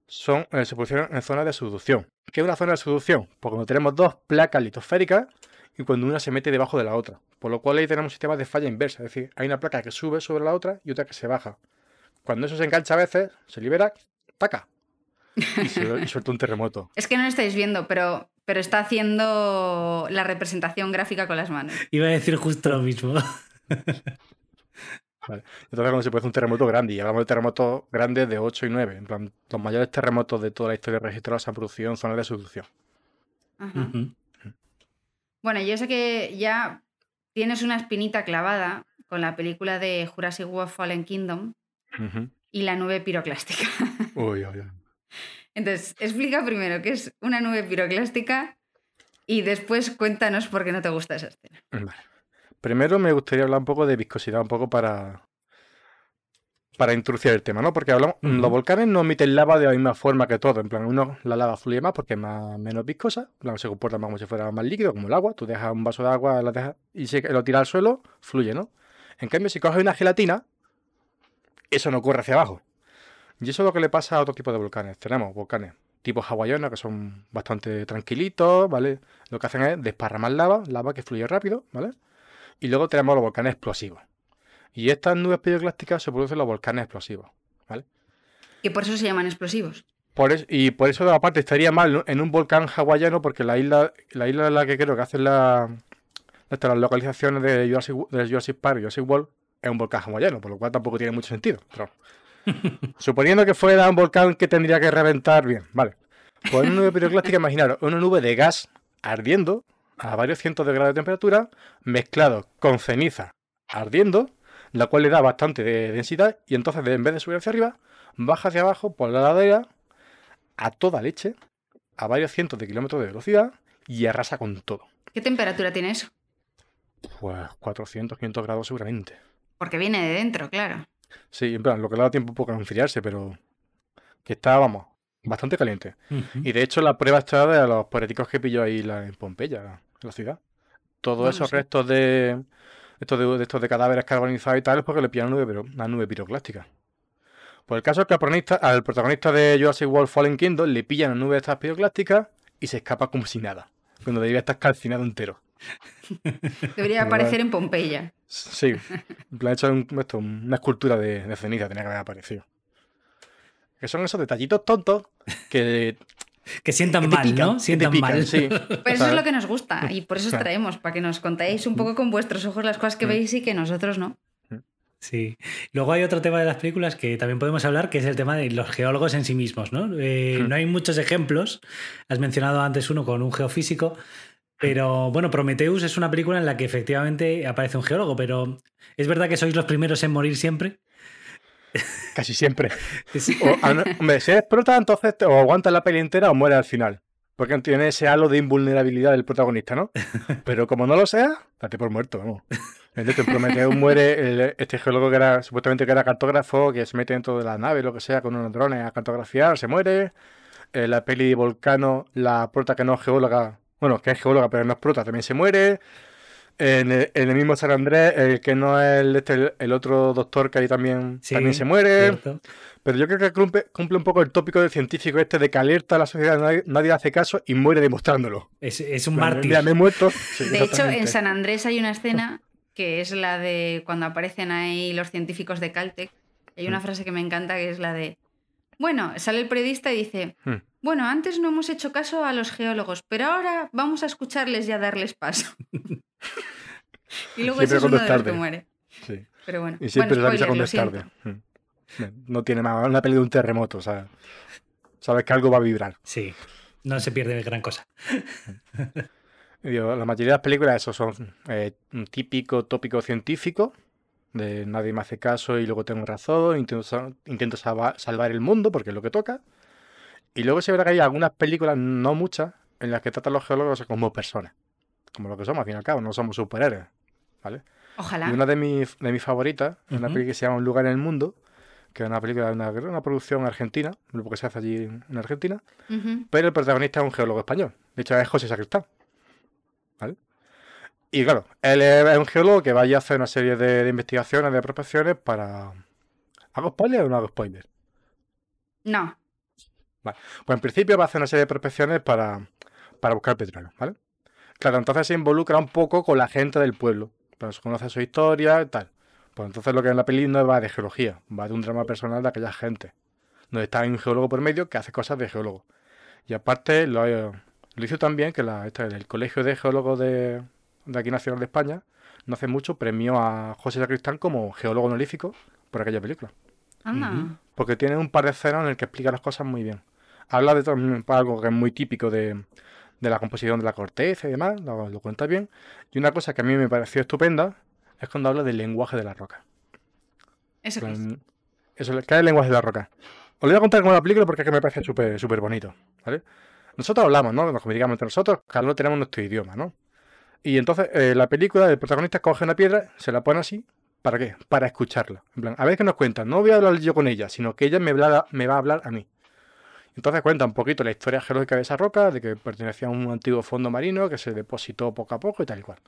Son, eh, se pusieron en zonas de subducción. ¿Qué es una zona de subducción? Pues cuando tenemos dos placas litosféricas y cuando una se mete debajo de la otra. Por lo cual ahí tenemos un sistema de falla inversa. Es decir, hay una placa que sube sobre la otra y otra que se baja. Cuando eso se engancha a veces, se libera, taca. Y, se- y suelta un terremoto. Es que no lo estáis viendo, pero, pero está haciendo la representación gráfica con las manos. Iba a decir justo lo mismo. <laughs> Vale. Entonces cuando se produce un terremoto grande, y hablamos de terremotos grandes de 8 y 9. En plan, los mayores terremotos de toda la historia registrada se han producido en zonas de subducción. Ajá. Bueno, yo sé que ya tienes una espinita clavada con la película de Jurassic World Fallen Kingdom Ujú. Y la nube piroclástica. <laughs> Uy, uy, uy. Entonces, explica primero qué es una nube piroclástica y después cuéntanos por qué no te gusta esa escena. Vale. Primero me gustaría hablar un poco de viscosidad, un poco para, para introducir el tema, ¿no? Porque hablamos, los volcanes no emiten lava de la misma forma que todo. En plan, uno, la lava fluye más porque es más, menos viscosa, en plan, se comporta más como si fuera más líquido, como el agua. Tú dejas un vaso de agua la dejas, y si lo tiras al suelo, fluye, ¿no? En cambio, si coges una gelatina, eso no corre hacia abajo. Y eso es lo que le pasa a otro tipo de volcanes. Tenemos volcanes tipo hawaiano, que son bastante tranquilitos, ¿vale? Lo que hacen es desparramar lava, lava que fluye rápido, ¿vale? Y luego tenemos los volcanes explosivos. Y estas nubes piroclásticas se producen en los volcanes explosivos, ¿vale? Que por eso se llaman explosivos. Por es- y por eso, aparte, estaría mal ¿no? en un volcán hawaiano, porque la isla, la isla en la que creo que hacen la, las localizaciones de Jurassic, de Jurassic Park y Jurassic World es un volcán hawaiano, por lo cual tampoco tiene mucho sentido. Pero, <laughs> suponiendo que fuera un volcán que tendría que reventar bien, vale. Pues una nube piroclástica, <laughs> imaginaros, una nube de gas ardiendo a varios cientos de grados de temperatura, mezclado con ceniza ardiendo, la cual le da bastante de densidad, y entonces de- en vez de subir hacia arriba, baja hacia abajo por la ladera a toda leche, a varios cientos de kilómetros de velocidad, y arrasa con todo. ¿Qué temperatura tiene eso? Pues 400, 500 grados seguramente. Porque viene de dentro, claro. Sí, en plan, lo que le da tiempo un poco a enfriarse, pero que está, vamos, bastante caliente. Y de hecho la prueba está de los poréticos que pilló ahí la- en Pompeya, en la ciudad. Todos Bueno, esos sí. restos de estos de, de estos de cadáveres carbonizados y tal es porque le pillaron nube, pero una nube piroclástica. Por el caso es que al protagonista, al protagonista de Jurassic World Fallen Kingdom le pillan una nube de estas piroclásticas y se escapa como si nada. Cuando debía estar calcinado entero. <laughs> Debería aparecer en Pompeya. Sí, en plan hecho un- esto, una escultura de, de ceniza tenía que haber aparecido. Que son esos detallitos tontos que, <laughs> Que sientan que mal, pican, ¿no? Sientan pican, mal. sí. <laughs> Pero eso es lo que nos gusta y por eso os traemos, para que nos contéis un poco con vuestros ojos las cosas que Mm. veis y que nosotros no. Sí. Luego hay otro tema de las películas que también podemos hablar, que es el tema de los geólogos en sí mismos, ¿no? Eh, Hmm. No hay muchos ejemplos. Has mencionado antes uno con un geofísico, pero bueno, Prometheus es una película en la que efectivamente aparece un geólogo, pero ¿es verdad que sois los primeros en morir siempre? <laughs> Casi siempre. <laughs> O, a no- hombre, si eres prota, entonces te- o aguantas la peli entera o mueres al final. Porque tiene ese halo de invulnerabilidad del protagonista, ¿no? <laughs> Pero como no lo sea, date por muerto, vamos. Entonces, en Prometheus muere el- este geólogo que era supuestamente que era cartógrafo, que se mete dentro de la nave, lo que sea, con unos drones a cartografiar, se muere. En la peli Volcano, la prota que no es geóloga, bueno, que es geóloga pero no es prota, también se muere. En el, en el mismo San Andrés, el que no es el, este, el- el otro doctor que ahí también, Sí, también se muere. cierto. Pero yo creo que cumple, cumple un poco el tópico del científico este de que alerta a la sociedad, nadie, hace caso y muere demostrándolo. Es, es un mártir. Mira, me he muerto. Sí, De hecho, en San Andrés hay una escena que es la de cuando aparecen ahí los científicos de Caltech. Hay una Mm. frase que me encanta que es la de, bueno, sale el periodista y dice, Hmm. bueno, antes no hemos hecho caso a los geólogos, pero ahora vamos a escucharles y a darles paso. <laughs> y luego Siempre ese es cuando uno es de los que tarde. muere. Sí. Pero bueno, Y siempre bueno, spoiler, es tarde. Mm. No tiene más. Una peli de un terremoto, o sea. Sabes que algo va a vibrar. Sí, no se pierde gran cosa. <laughs> Digo, la mayoría de las películas, eso son eh, un típico tópico científico. De nadie me hace caso y luego tengo razón. Intento, intento salva- salvar el mundo porque es lo que toca. Y luego se verá que hay algunas películas, no muchas, en las que tratan los geólogos como personas. Como lo que somos, al fin y al cabo, no somos superhéroes. ¿Vale? Ojalá. Y una de mis, de mis favoritas es una película que se llama Un lugar en el mundo, que es una película de una, una producción argentina, un grupo que se hace allí en en Argentina, pero el protagonista es un geólogo español. De hecho, es José Sacristán. ¿Vale? Y claro, él es un geólogo que vaya a hacer una serie de, de investigaciones, de prospecciones para... ¿Hago spoiler o no hago spoiler? No, Pues en principio va a hacer una serie de prospecciones para, para buscar petróleo, ¿vale? Claro, entonces se involucra un poco con la gente del pueblo, pero se conoce su historia y tal. Pues entonces lo que en la peli no va de geología, va de un drama personal de aquella gente. Donde está un geólogo por medio que hace cosas de geólogo. Y aparte lo, lo hizo también que la, esta, el Colegio de Geólogos de, de aquí Nacional de España, no hace mucho, premió a José Sacristán como geólogo honorífico por aquella película. anda. Porque tiene un par de escenas en el que explica las cosas muy bien. Habla de todo- algo que es muy típico de, de la composición de la corteza y demás, lo, lo cuenta bien. Y una cosa que a mí me pareció estupenda es cuando habla del lenguaje de la roca. Eso que es. Eso, ¿qué es el lenguaje de la roca? Os lo voy a contar con la película porque es que me parece súper súper bonito, ¿vale? Nosotros hablamos, ¿no? Nos comunicamos entre nosotros, cada uno tenemos nuestro idioma, ¿no? Y entonces, eh, la película, el protagonista coge una piedra, se la pone así, ¿para qué? Para escucharla. En plan, a ver qué nos cuenta. No voy a hablar yo con ella, sino que ella me, va a hablar a mí. Entonces cuenta un poquito la historia geológica de esa roca, de que pertenecía a un antiguo fondo marino que se depositó poco a poco y tal y cual.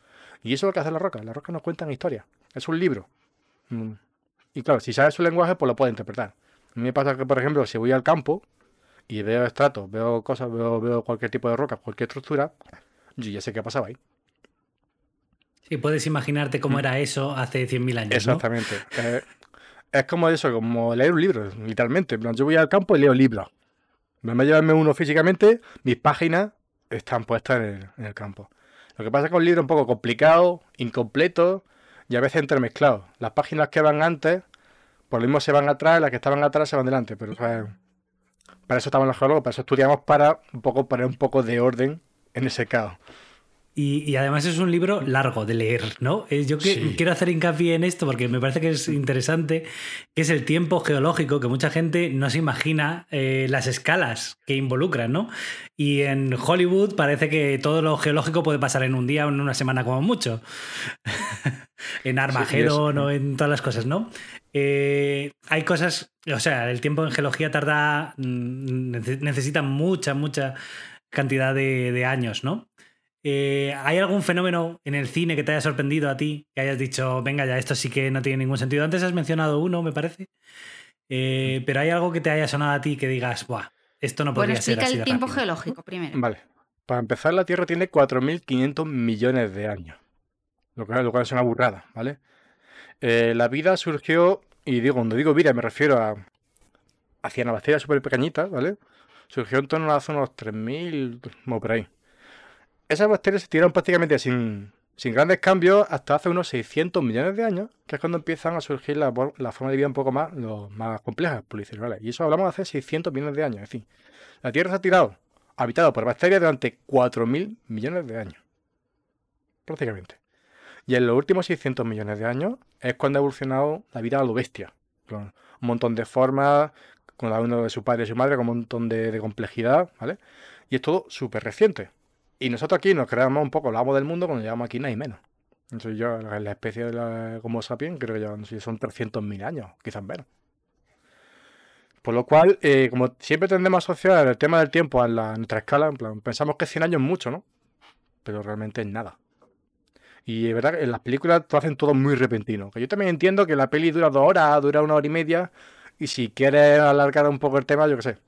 Y eso es lo que hace la roca. La roca nos cuenta historia. Es un libro. Mm. Y claro, si sabes su lenguaje, pues lo puedes interpretar. A mí me pasa que, por ejemplo, si voy al campo y veo estratos, veo cosas, veo, veo cualquier tipo de roca, cualquier estructura, yo ya sé qué pasaba ahí. Sí, puedes imaginarte cómo era eso hace 100.000 años. ¿no? Exactamente. Eh, es como eso, como leer un libro, literalmente. Yo voy al campo y leo libros. Vez de llevarme uno físicamente, mis páginas están puestas en el, en el campo. Lo que pasa es que un libro es un poco complicado, incompleto y a veces entremezclado. Las páginas que van antes, por lo mismo se van atrás, las que estaban atrás se van delante. Pero o sea, para eso estamos los geólogos, para eso estudiamos para un poco poner un poco de orden en ese caos. Y, y además es un libro largo de leer, ¿no? Yo que- Sí. quiero hacer hincapié en esto porque me parece que es interesante, que es el tiempo geológico, que mucha gente no se imagina eh, las escalas que involucran, ¿no? Y en Hollywood parece que todo lo geológico puede pasar en un día o en una semana como mucho. <laughs> en Armagedón o en todas las cosas, ¿no? Eh, hay cosas, o sea, el tiempo en geología tarda, mm, nece- necesita mucha, mucha cantidad de, de años, ¿no? Eh, ¿Hay algún fenómeno en el cine que te haya sorprendido a ti? Que hayas dicho, venga, ya esto sí que no tiene ningún sentido. Antes has mencionado uno, me parece. Eh, pero hay algo que te haya sonado a ti que digas, Buah, esto no Bueno, podría ser explica así el de tiempo rápido". geológico primero. Vale. Para empezar, la Tierra tiene 4.500 millones de años. Lo cual, lo cual es una burrada, ¿vale? Eh, la vida surgió, y digo, cuando digo vida me refiero a hacia una bacteria súper pequeñita, ¿vale? Surgió en torno a hace unos 3.000, como por ahí. Esas bacterias se tiraron prácticamente sin, sin grandes cambios hasta hace unos 600 millones de años, que es cuando empiezan a surgir la formas de vida un poco más, complejas, pluricelulares. Y eso hablamos de hace 600 millones de años. Es decir, la Tierra se ha tirado, habitado por bacterias durante 4.000 millones de años. Prácticamente. Y en los últimos 600 millones de años es cuando ha evolucionado la vida a lo bestia. Con un montón de formas, con cada uno de su padre y su madre, con un montón de, de complejidad, ¿vale? Y es todo súper reciente. Y nosotros aquí nos creamos un poco el amo del mundo cuando llevamos aquí nada y menos. Entonces yo, la especie de la Homo sapiens, creo que ya no sé, son 300.000 años, quizás menos. Por lo cual, eh, como siempre tendemos a asociar el tema del tiempo a, la, a nuestra escala, en plan, pensamos que 100 años es mucho, ¿no? Pero realmente es nada. Y es verdad que en las películas lo hacen todo muy repentino. Que yo también entiendo que la peli dura dos horas, dura una hora y media, y si quieres alargar un poco el tema, yo qué sé,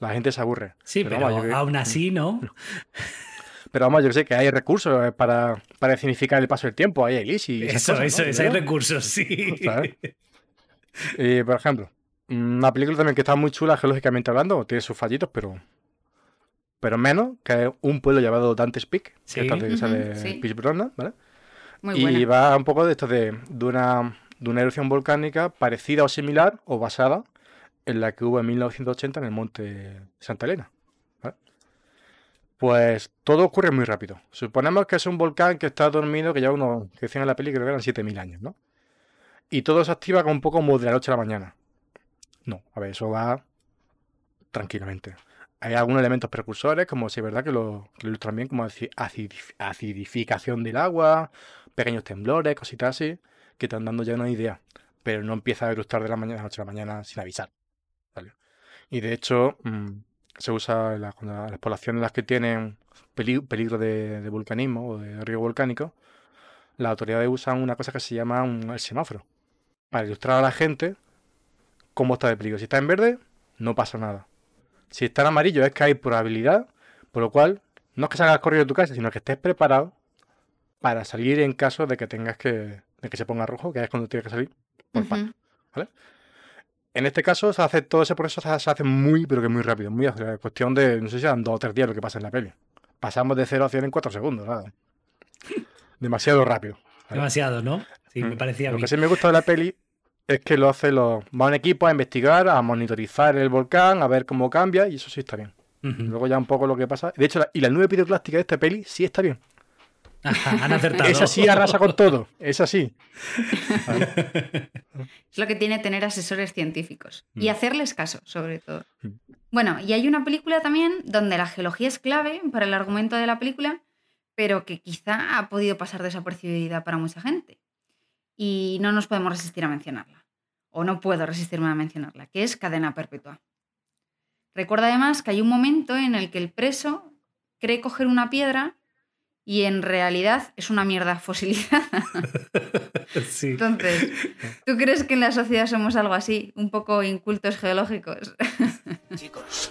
la gente se aburre. Sí, pero, vamos, aún así, ¿no? <laughs> <laughs> Pero vamos, yo sé que hay recursos eh, para, para significar el paso del tiempo. Hay Elise y Eso, cosas, eso ¿no? es, hay recursos, sí. ¿Sabes? Y, por ejemplo, una película también que está muy chula geológicamente hablando, tiene sus fallitos, pero pero menos, que es un pueblo llamado Dante's Peak, Sí. que está de, esa de Ujú, sí. Brosnan, ¿vale? Muy y buena. va un poco de esto de, de una, de una erupción volcánica parecida o similar o basada en la que hubo en 1980 en el monte Santa Elena. Pues todo ocurre muy rápido. Suponemos que es un volcán que está dormido, que ya uno, que decían en la peli, que eran 7.000 años, ¿no? Y todo se activa con un poco como de la noche a la mañana. No, a ver, eso va tranquilamente. Hay algunos elementos precursores, como si es verdad que lo, que ilustran bien, como aci- acidif- acidificación del agua, pequeños temblores, cositas así, que te están dando ya una idea. Pero no empieza a eruptar de la mañana a la noche a la mañana sin avisar. ¿vale? Y de hecho, mm, se usa en la- las poblaciones en las que tienen peli- peligro de, de vulcanismo o de riesgo volcánico, las autoridades usan una cosa que se llama un, el semáforo, para ilustrar a la gente cómo está de peligro. Si está en verde, no pasa nada. Si está en amarillo, es que hay probabilidad, por lo cual no es que salgas corriendo de tu casa, sino que estés preparado para salir en caso de que tengas que, de que se ponga rojo, que es cuando tienes que salir por Ujú. pato, ¿vale? En este caso se hace todo ese proceso se hace muy, pero que muy rápido, muy acelerado. Cuestión de, no sé si eran dos o tres días lo que pasa en la peli. Pasamos de 0 a 100 en 4 segundos, nada. <laughs> Demasiado rápido. Demasiado, ¿no? Sí, me Mm. parecía Lo que sí me gusta de la peli es que lo hace los. Va un equipo a investigar, a monitorizar el volcán, a ver cómo cambia, y eso sí está bien. Luego ya un poco lo que pasa. De hecho, la- y la nube piroclástica de esta peli sí está bien. Ajá, han acertado. Esa sí arrasa con todo. Esa sí. Es lo que tiene tener asesores científicos. Y Mm. hacerles caso, sobre todo. Mm. Bueno, y hay una película también donde la geología es clave para el argumento de la película, pero que quizá ha podido pasar desapercibida para mucha gente. Y no nos podemos resistir a mencionarla. O no puedo resistirme a mencionarla, que es cadena perpetua. Recuerda además que hay un momento en el que el preso cree coger una piedra y en realidad es una mierda fosilizada. <laughs> Sí. Entonces, ¿tú crees que en la sociedad somos algo así? Un poco incultos geológicos. <laughs> Chicos,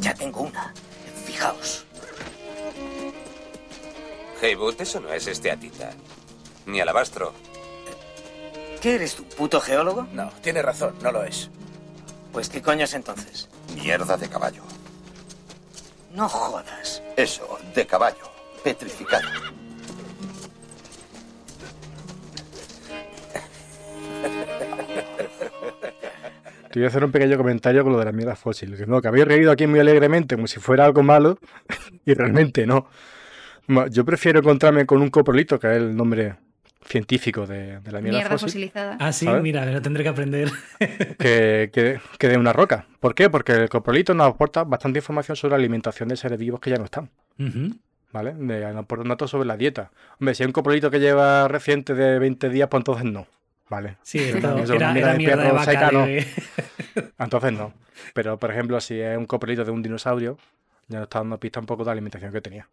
ya tengo una. Fijaos. Heywood, eso no es esteatita. Ni alabastro. ¿Qué eres tú, puto geólogo? No, tiene razón, no lo es. Pues qué coño es entonces. Mierda de caballo. No jodas. Eso, de caballo. Petrificado. Te voy a hacer un pequeño comentario con lo de la mierda fósil. Que no, que habéis reído aquí muy alegremente, como si fuera algo malo, <laughs> y realmente no. Yo prefiero encontrarme con un coprolito, que es el nombre científico de, de la mierda, Mierda fósil, fosilizada. Ah, sí, ¿sabes? mira, lo tendré que aprender. <laughs> que, que, que de una roca. ¿Por qué? Porque el coprolito nos aporta bastante información sobre la alimentación de seres vivos que ya no están. ¿Vale? De- Nos aporta datos sobre la dieta. Hombre, si hay un coprolito que lleva reciente de 20 días, pues entonces no. ¿Vale? Sí, <laughs> eso, era, era mierda de vaca. seca, no. <laughs> Entonces no. Pero, por ejemplo, si es un coprolito de un dinosaurio, ya nos está dando pista un poco de la alimentación que tenía.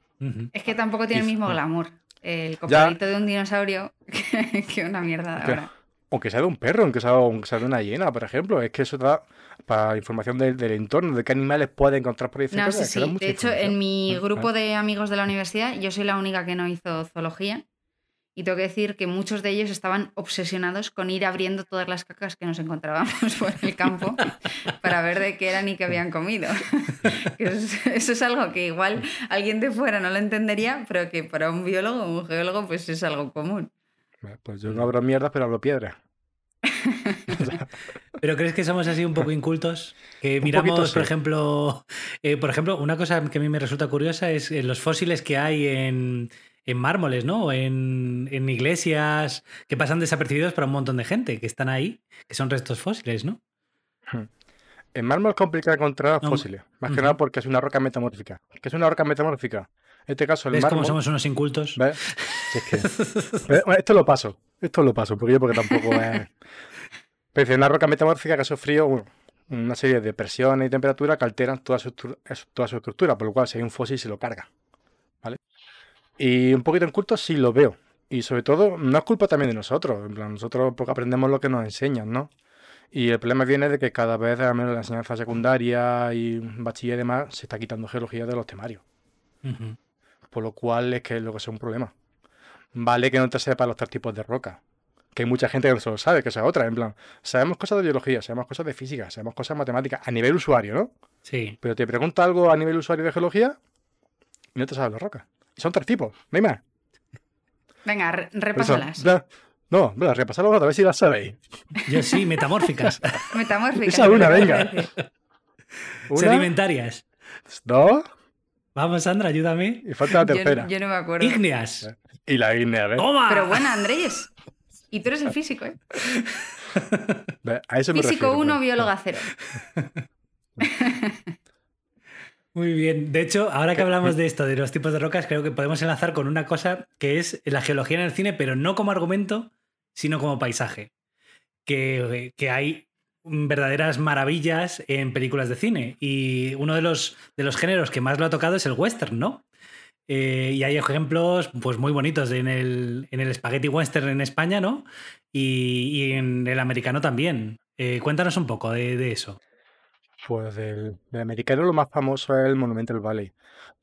Es que tampoco tiene el mismo glamour el coprolito de un dinosaurio <laughs> que, que una mierda de ahora. Aunque sea de un perro, aunque sea, aunque sea de una hiena, por ejemplo. Es que eso da para información del, del entorno, de qué animales puede encontrar por ahí cerca, No, sí, sí. De hecho, en mi Ah, grupo ah. de amigos de la universidad, yo soy la única que no hizo zoología. Y tengo que decir que muchos de ellos estaban obsesionados con ir abriendo todas las cacas que nos encontrábamos <laughs> por el campo para ver de qué eran y qué habían comido. <laughs> Eso, es, eso es algo que igual alguien de fuera no lo entendería, pero que para un biólogo o un geólogo pues es algo común. Pues yo no abro mierdas, pero hablo piedras. <laughs> ¿Pero crees que somos así un poco incultos? Que Un miramos, poquito sí. por ejemplo, eh, por ejemplo, una cosa que a mí me resulta curiosa es eh, los fósiles que hay en, en mármoles, ¿no? En, en iglesias que pasan desapercibidos para un montón de gente que están ahí, que son restos fósiles, ¿no? En mármol es complicado encontrar No. fósiles, más que nada porque es una roca metamórfica. ¿Qué es una roca metamórfica? En este caso, el ¿Ves mármol... cómo somos unos incultos? ¿Ves? Si es que- bueno, Esto lo paso, esto lo paso, porque yo porque tampoco es... Pero es una roca metamórfica que ha sufrido bueno, una serie de presiones y temperaturas que alteran toda su, toda su estructura, por lo cual si hay un fósil se lo carga. ¿Vale? Y un poquito en culto sí lo veo. Y sobre todo, no es culpa también de nosotros. En plan, nosotros porque aprendemos lo que nos enseñan, ¿no? Y el problema viene de que cada vez, al menos en la enseñanza secundaria y bachiller y demás, se está quitando geología de los temarios. Por lo cual es que lo que es un problema. Vale que no te sepas los tres tipos de roca. Que hay mucha gente que no se lo sabe, que es otra. En plan, sabemos cosas de biología, sabemos cosas de física, sabemos cosas de matemáticas a nivel usuario, ¿no? Sí. Pero te pregunta algo a nivel usuario de geología y no te sabes las rocas. Y son tres tipos, no hay más. Venga, re- Por eso, repásalas. bla- no, repasarlo a ver si las sabéis. Yo sí, metamórficas. <laughs> Metamórficas. Esa una, ¿qué te venga. Una, <laughs> Sedimentarias. dos Vamos, Sandra, ayúdame. y falta la tercera. yo no me acuerdo. Ígneas. Y la ígnea, ¿ves? ¡Toma! Pero bueno, Andrés. Y tú eres el físico, ¿eh? A eso me Físico refiero, 1, pues. bióloga 0. <laughs> Muy bien. De hecho, ahora que hablamos de esto, de los tipos de rocas, creo que podemos enlazar con una cosa que es la geología en el cine, pero no como argumento, sino como paisaje. Que, que hay verdaderas maravillas en películas de cine. Y uno de los, de los géneros que más lo ha tocado es el western, ¿no? Eh, y hay ejemplos pues, muy bonitos en el, en el spaghetti western en España, ¿no? Y, y en el americano también. Eh, cuéntanos un poco de, de eso. Pues del, del americano lo más famoso es el Monumental Valley.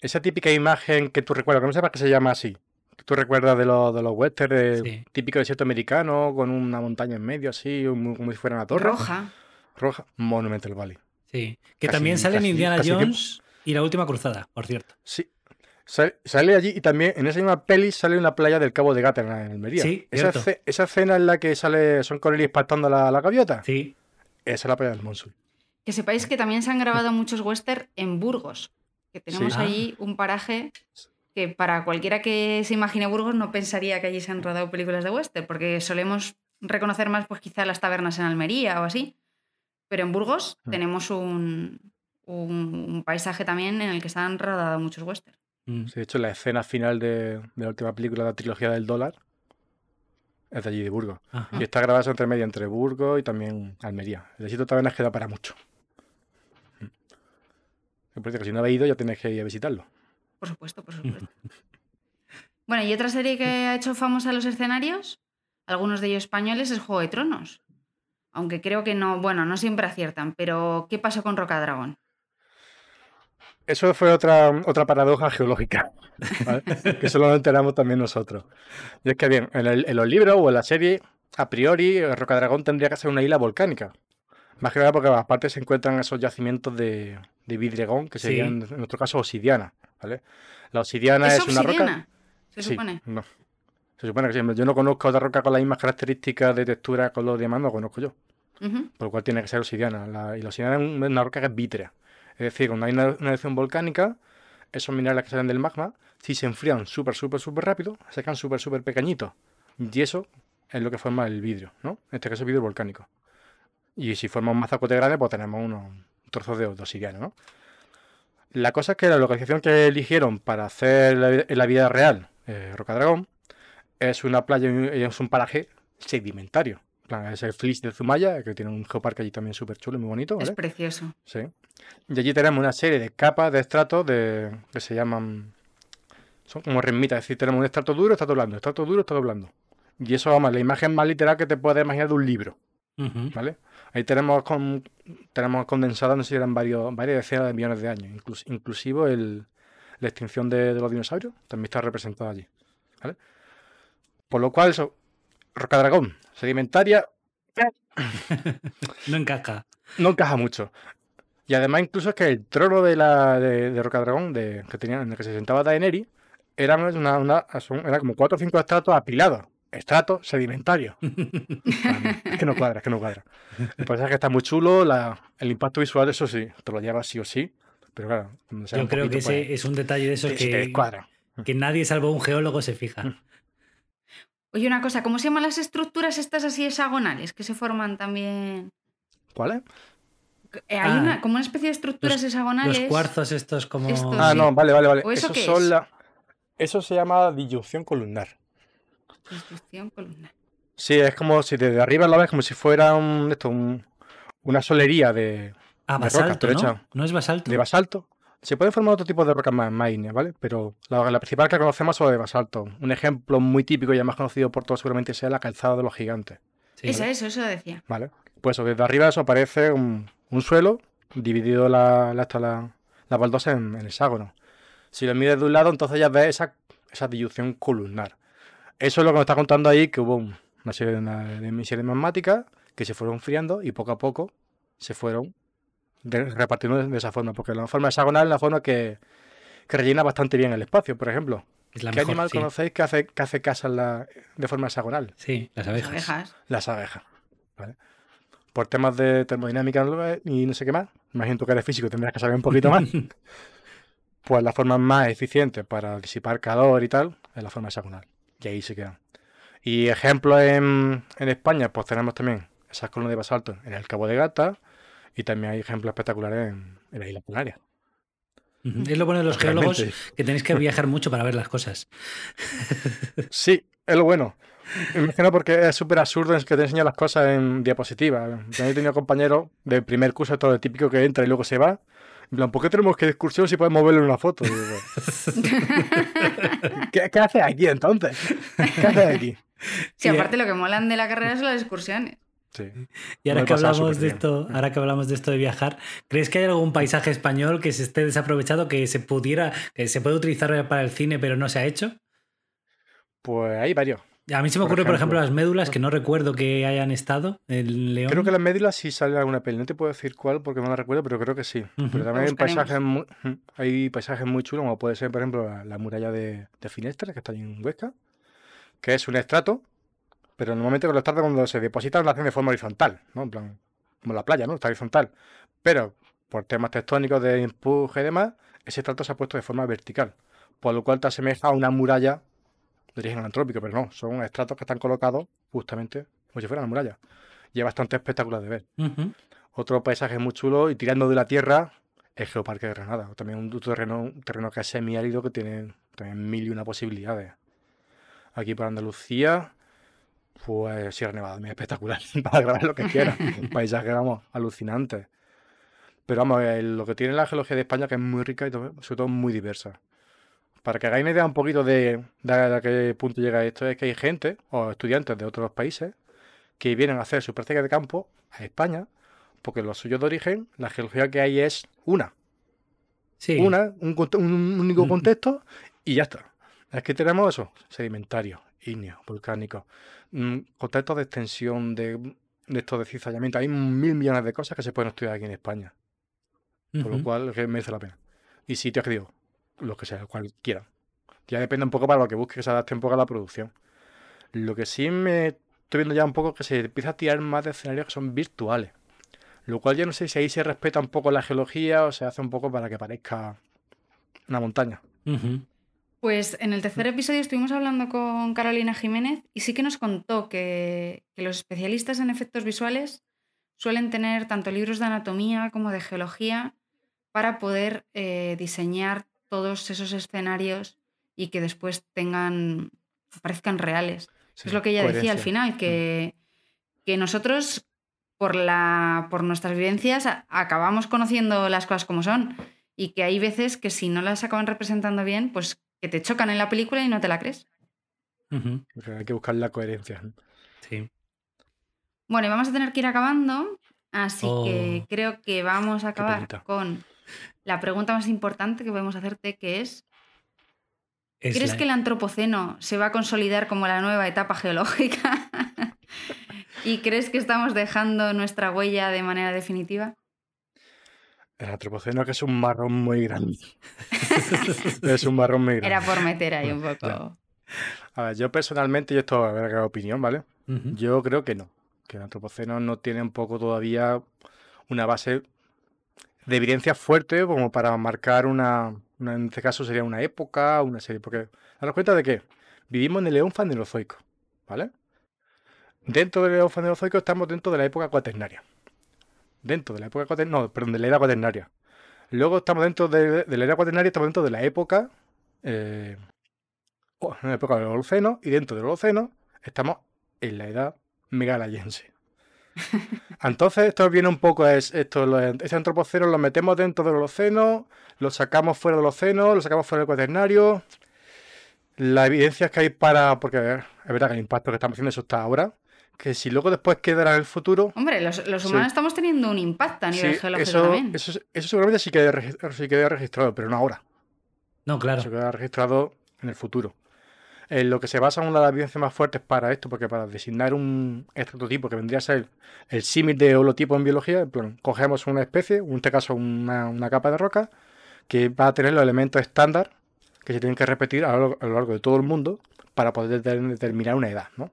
Esa típica imagen que tú recuerdas, que no sepas que se llama así, que tú recuerdas de los, de los westerns, de Sí. típico desierto americano, con una montaña en medio así, un- como si fuera una torre. Roja. Roja. Monumental Valley. Sí. Que Casi- también sale en Indiana que- Jones y la última cruzada, por cierto. Sí. Sale, sale allí y también en esa misma peli sale en la playa del Cabo de Gata en Almería. Sí, esa, esa escena en la que sale Son Connery espantando a la, la gaviota. Sí. Esa es la playa del Monsul. Que sepáis que también se han grabado muchos western en Burgos. Que tenemos Sí. allí un paraje que para cualquiera que se imagine Burgos no pensaría que allí se han rodado películas de western, porque solemos reconocer más pues quizá las tabernas en Almería o así. Pero en Burgos Mm. tenemos un, un, un paisaje también en el que se han rodado muchos western. Mm. Sí, de hecho, la escena final de, de la última película de la trilogía del dólar es de allí, de Burgos. Ajá. Y está grabada entre media entre Burgos y también Almería. El desierto también queda para mucho. Si no habéis ido, ya tenéis que ir a visitarlo. Por supuesto, por supuesto. <laughs> bueno, y otra serie que ha hecho famosa los escenarios, algunos de ellos españoles, es Juego de Tronos. Aunque creo que no, bueno, no siempre aciertan, pero ¿qué pasó con Rocadragón? Eso fue otra, otra paradoja geológica, <laughs> ¿vale? que solo nos enteramos también nosotros. Y es que, bien, en, el- en los libros o en la serie, a priori, Rocadragón tendría que ser una isla volcánica. Más que nada porque aparte se encuentran esos yacimientos de, de vidregón, que Sí. serían, en nuestro caso, obsidiana. ¿vale? La obsidiana ¿Es es, una roca. obsidiana? Se Sí, supone. no. Se supone que sí. Yo no conozco otra roca con las mismas características de textura con los demás, no conozco yo. Por lo cual tiene que ser obsidiana. La, y la obsidiana es un- una roca que es vítrea. Es decir, cuando hay una, una erupción volcánica, esos minerales que salen del magma, si se enfrían súper, súper, súper rápido, se quedan súper, súper pequeñitos. Y eso es lo que forma el vidrio, ¿no? En este caso, vidrio volcánico. Y si forma un mazacote grande, pues tenemos unos trozos de, obsidiana, ¿no? La cosa es que la localización que eligieron para hacer la, en la vida real eh, Rocadragón es una playa, y es un paraje sedimentario. En plan, Es el Flis de Zumaya, que tiene un geoparque allí también súper chulo y muy bonito. Es precioso. Sí. Y allí tenemos una serie de capas de estratos de, que se llaman. Son como ritmitas, es decir, tenemos un estrato duro, estrato blando, estrato duro, estrato blando. Y eso, vamos, la imagen más literal que te puedes imaginar de un libro. ¿vale? Ahí tenemos, con, tenemos condensado, no sé si eran varios, varias decenas de millones de años, inclus- inclusive el, la extinción de, de los dinosaurios también está representada allí, ¿vale? Por lo cual, eso, Rocadragón, sedimentaria, <laughs> No encaja. no encaja mucho. Y además, incluso es que el trono de la de, de Rocadragón, de, que tenía, en el que se sentaba Daenerys, era, una, era como cuatro o cinco estratos apilados. Estratos sedimentarios. <laughs> es que no cuadra, es que no cuadra. El paisaje está muy chulo, la- el impacto visual, eso sí, te lo llevas sí o sí. Pero claro, cuando sea Yo un creo poquito, que ese pues, es un detalle de esos te- te que, descuadra. que nadie salvo un geólogo se fija. Oye, una cosa, ¿cómo se llaman las estructuras estas así hexagonales que se forman también? ¿Cuál es? Eh, hay Ah, una, como una especie de estructuras Los hexagonales. cuarzos estos como... Estos, Ah, sí. no, vale, vale, vale. ¿O eso son es? la- Eso se llama disyunción columnar. Distribución columnar. Sí, es como si desde arriba lo ves como si fuera un, esto, un- una solería de, Ah, de basalto, ¿no? ¿No es basalto? de basalto. Se puede formar otro tipo de rocas más, más ígneas, ¿vale? Pero la, la principal que conocemos es la de basalto. Un ejemplo muy típico y ya más conocido por todos seguramente sea la calzada de los gigantes. Eso, eso, eso decía. ¿Vale? Pues desde arriba eso aparece un, un suelo dividido la, la, esta- la, la baldosa en, en hexágono. Si lo mides de un lado, entonces ya ves esa, esa disyunción columnar. Eso es lo que nos está contando ahí, que hubo un- una serie de, una- de emisiones magmáticas que se fueron enfriando y poco a poco se fueron de- repartiendo de, de esa forma. Porque la forma hexagonal es la forma que, que rellena bastante bien el espacio, por ejemplo. Es la ¿Qué mejor, animal sí. conocéis que hace, que hace casa en la- de forma hexagonal? Sí, las abejas. Abejas. Las abejas. ¿vale? Por temas de termodinámica y no sé qué más, imagino que eres físico tendrás que saber un poquito más. <laughs> pues la forma más eficiente para disipar calor y tal es la forma hexagonal. Y ahí se quedan. Y ejemplos en, en España, pues tenemos también esas columnas de basalto en el Cabo de Gata y también hay ejemplos espectaculares en, en las Islas Canarias. Ujú. Es lo bueno de los Realmente. geólogos que tenéis que viajar mucho para ver las cosas. <laughs> Sí, es lo bueno. Me imagino porque es súper absurdo es que te enseñan las cosas en diapositivas. Yo he tenido compañeros de primer curso, todo el típico que entra y luego se va. En plan, ¿por qué tenemos que ir de excursión si podemos verlo en una foto? <laughs> ¿Qué, qué haces aquí entonces? ¿Qué haces aquí? Sí, Y, aparte lo que molan de la carrera son las excursiones. Sí. Y ahora que hablamos de esto, ahora que hablamos de esto de viajar, ¿crees que hay algún paisaje español que se esté desaprovechado, que se pudiera, que se puede utilizar para el cine, pero no se ha hecho? Pues hay varios. A mí se me Por ocurre, por ejemplo, las médulas, que no recuerdo que hayan estado en León. Creo que las médulas sí sale alguna peli. No te puedo decir cuál porque no la recuerdo, pero creo que sí. Pero también hay paisajes, muy, hay paisajes muy chulos, como puede ser, por ejemplo, la, la muralla de, de Finestre, que está ahí en Huesca, que es un estrato, pero normalmente con los estratos cuando se depositan lo hacen de forma horizontal, ¿no? En plan, como la playa, ¿no? Está horizontal. Pero por temas tectónicos de empuje y demás, ese estrato se ha puesto de forma vertical, por lo cual te asemeja a una muralla de origen antrópico, pero no, son estratos que están colocados justamente como si fueran una muralla. Y es bastante espectacular de ver. Otro paisaje muy chulo y tirando de la tierra es Geoparque de Granada. También un terreno, un terreno que es semiárido que tiene también mil y una posibilidades. Aquí por Andalucía, pues Sierra Nevada, es espectacular <laughs> para grabar lo que quieras. <laughs> Un paisaje, vamos, alucinante. Pero vamos, lo que tiene la geología de España que es muy rica y sobre todo muy diversa. Para que hagáis una idea un poquito de, de a qué punto llega esto, es que hay gente o estudiantes de otros países que vienen a hacer su práctica de campo a España, porque lo suyo de origen, la geología que hay es una. Sí. Una, un, único contexto y ya está. Es que tenemos eso, sedimentario, ígneo, volcánico, mm, contextos de extensión, de, de esto de cizallamiento. Hay mil millones de cosas que se pueden estudiar aquí en España, por lo cual merece la pena. Y sitios que digo, los que sea, cualquiera. Ya depende un poco para lo que busques, que se adapte un poco a la producción. Lo que sí me estoy viendo ya un poco que se empieza a tirar más de escenarios que son virtuales. Lo cual yo no sé si ahí se respeta un poco la geología o se hace un poco para que parezca una montaña. Pues en el tercer episodio estuvimos hablando con Carolina Jiménez y sí que nos contó que, que los especialistas en efectos visuales suelen tener tanto libros de anatomía como de geología para poder eh, diseñar todos esos escenarios y que después tengan, parezcan reales. Sí, es lo que ella decía al final, que, que nosotros por, la, por nuestras vivencias acabamos conociendo las cosas como son y que hay veces que si no las acaban representando bien, pues que te chocan en la película y no te la crees. Ujú. O sea, hay que buscar la coherencia. Sí. Bueno, y vamos a tener que ir acabando, así Oh. que creo que vamos a acabar con la pregunta más importante que podemos hacerte, que es Es ¿Crees la- que el antropoceno se va a consolidar como la nueva etapa geológica? <laughs> ¿Y crees que estamos dejando nuestra huella de manera definitiva? El antropoceno que es un marrón muy grande. <laughs> es un marrón muy grande. Era por meter ahí un poco. A ver, yo personalmente, y esto a ver qué opinión, ¿vale? Yo creo que no. Que el antropoceno no tiene un poco todavía una base de evidencia fuerte como para marcar una, en este caso sería una época, una serie. Porque daros cuenta de que vivimos en el Eón Fanerozoico, ¿vale? Dentro del Eón Fanerozoico estamos dentro de la época cuaternaria. Dentro de la época cuaternaria, no, perdón, de la era cuaternaria. Luego estamos dentro de, la era cuaternaria, estamos dentro de la época, eh, o- en la época del Holoceno, y dentro del Holoceno estamos en la edad megalayense. <laughs> Entonces, esto viene un poco, es esto, lo- este antropoceno lo metemos dentro del Holoceno, lo sacamos fuera del Holoceno, lo sacamos fuera del cuaternario. La evidencia que hay para, porque a ver, es verdad que el impacto que estamos haciendo eso está ahora, que si luego después quedará en el futuro, Hombre, los, los Sí. humanos estamos teniendo un impacto a nivel sí, geológico eso, también. eso, eso seguramente sí queda, sí queda registrado, pero no ahora. No, claro. Eso queda registrado en el futuro. En lo que se basa una de las evidencias más fuertes para esto, porque para designar un estratotipo que vendría a ser el símil de holotipo en biología, en plan, cogemos una especie, en este caso una, una capa de roca, que va a tener los elementos estándar que se tienen que repetir a lo, a lo largo de todo el mundo para poder deter- determinar una edad, ¿no?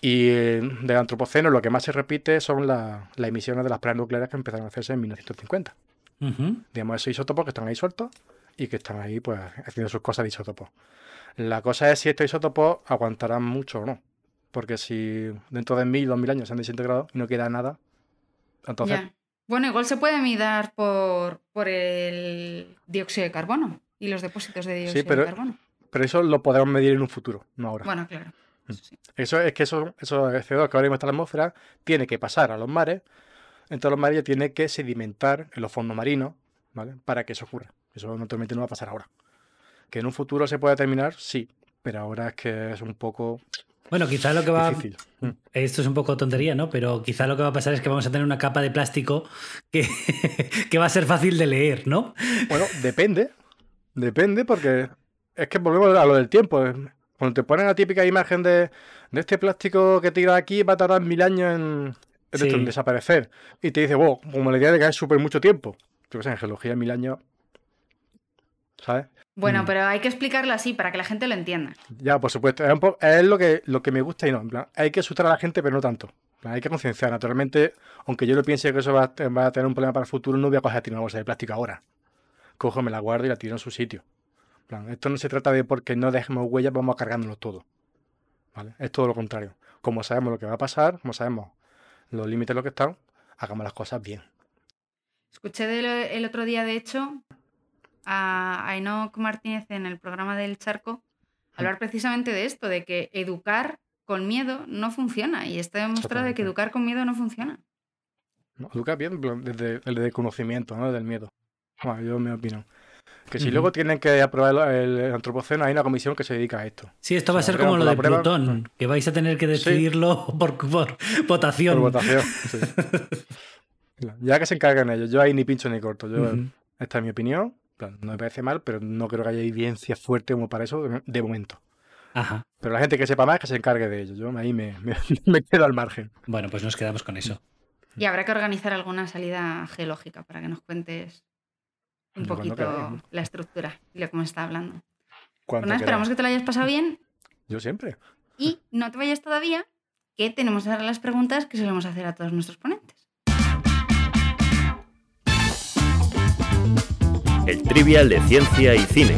Y eh, del antropoceno lo que más se repite son la- las emisiones de las pruebas nucleares que empezaron a hacerse en 1950 Ujú. digamos, esos isótopos que están ahí sueltos y que están ahí, pues, haciendo sus cosas de isótopos. La cosa es si estos isótopos aguantarán mucho o no. Porque si dentro de mil, dos mil años se han desintegrado y no queda nada, entonces. Bueno, igual se puede mirar por, por el dióxido de carbono y los depósitos de dióxido sí, pero, de carbono. pero eso lo podemos medir en un futuro, no ahora. Bueno, claro. Eso es que eso, eso CO2 que ahora mismo está en la atmósfera tiene que pasar a los mares, entonces los mares ya tiene que sedimentar en los fondos marinos, ¿vale? Para que eso ocurra. Eso naturalmente no va a pasar ahora. Que en un futuro se puede terminar, sí, pero ahora es que es un poco Bueno, quizá lo que va. difícil. Mm. Esto es un poco tontería, ¿no? Pero quizá lo que va a pasar es que vamos a tener una capa de plástico que, <laughs> que va a ser fácil de leer, ¿no? Bueno, depende. Depende porque es que volvemos a lo del tiempo. Cuando te ponen la típica imagen de, de este plástico que tira aquí va a tardar mil años en, en Sí. desaparecer. Y te dice, wow, como la idea de que es súper mucho tiempo. Yo qué sé, en geología mil años. ¿Sabes? Bueno, Mm. pero hay que explicarlo así para que la gente lo entienda. Ya, por supuesto. Es, lo, que, lo que me gusta y no. En plan, hay que asustar a la gente, pero no tanto. En plan, hay que concienciar. Naturalmente, aunque yo no piense que eso va, a- va a tener un problema para el futuro, no voy a coger a tirar una bolsa de plástico ahora. Cojo, me la guardo y la tiro en su sitio. En plan, esto no se trata de porque no dejemos huellas, vamos a cargándolo todo. ¿Vale? Es todo lo contrario. Como sabemos lo que va a pasar, como sabemos los límites de lo que están, hagamos las cosas bien. Escuché el otro día, de hecho, a a Enoch Martínez en el programa del Charco hablar precisamente de esto, de que educar con miedo no funciona. Y está demostrado de que educar con miedo no funciona. ¿no? Educar bien desde el desconocimiento, no del miedo. Bueno, yo me opino. Que si Ujú. luego tienen que aprobar el, el antropoceno, hay una comisión que se dedica a esto. Sí, esto va a Si ser aprueban como lo de prueba, Plutón, que vais a tener que decidirlo <laughs> por, por votación. Por votación. sí. <laughs> ya que se encargan ellos, yo ahí ni pincho ni corto. Yo, Ujú. Esta es mi opinión. No me parece mal, pero no creo que haya evidencia fuerte como para eso de, momento. Ajá. Pero la gente que sepa más, que se encargue de ello. Yo ahí me, me- <laughs> me quedo al margen. Bueno, pues nos quedamos con eso. Y habrá que organizar alguna salida geológica para que nos cuentes un poquito la estructura y lo que me está hablando. Pues Cuando nada, esperamos que te lo hayas pasado bien <laughs> Yo siempre. y no te vayas todavía, que tenemos ahora las preguntas que solemos hacer a todos nuestros ponentes. El trivial de ciencia y cine.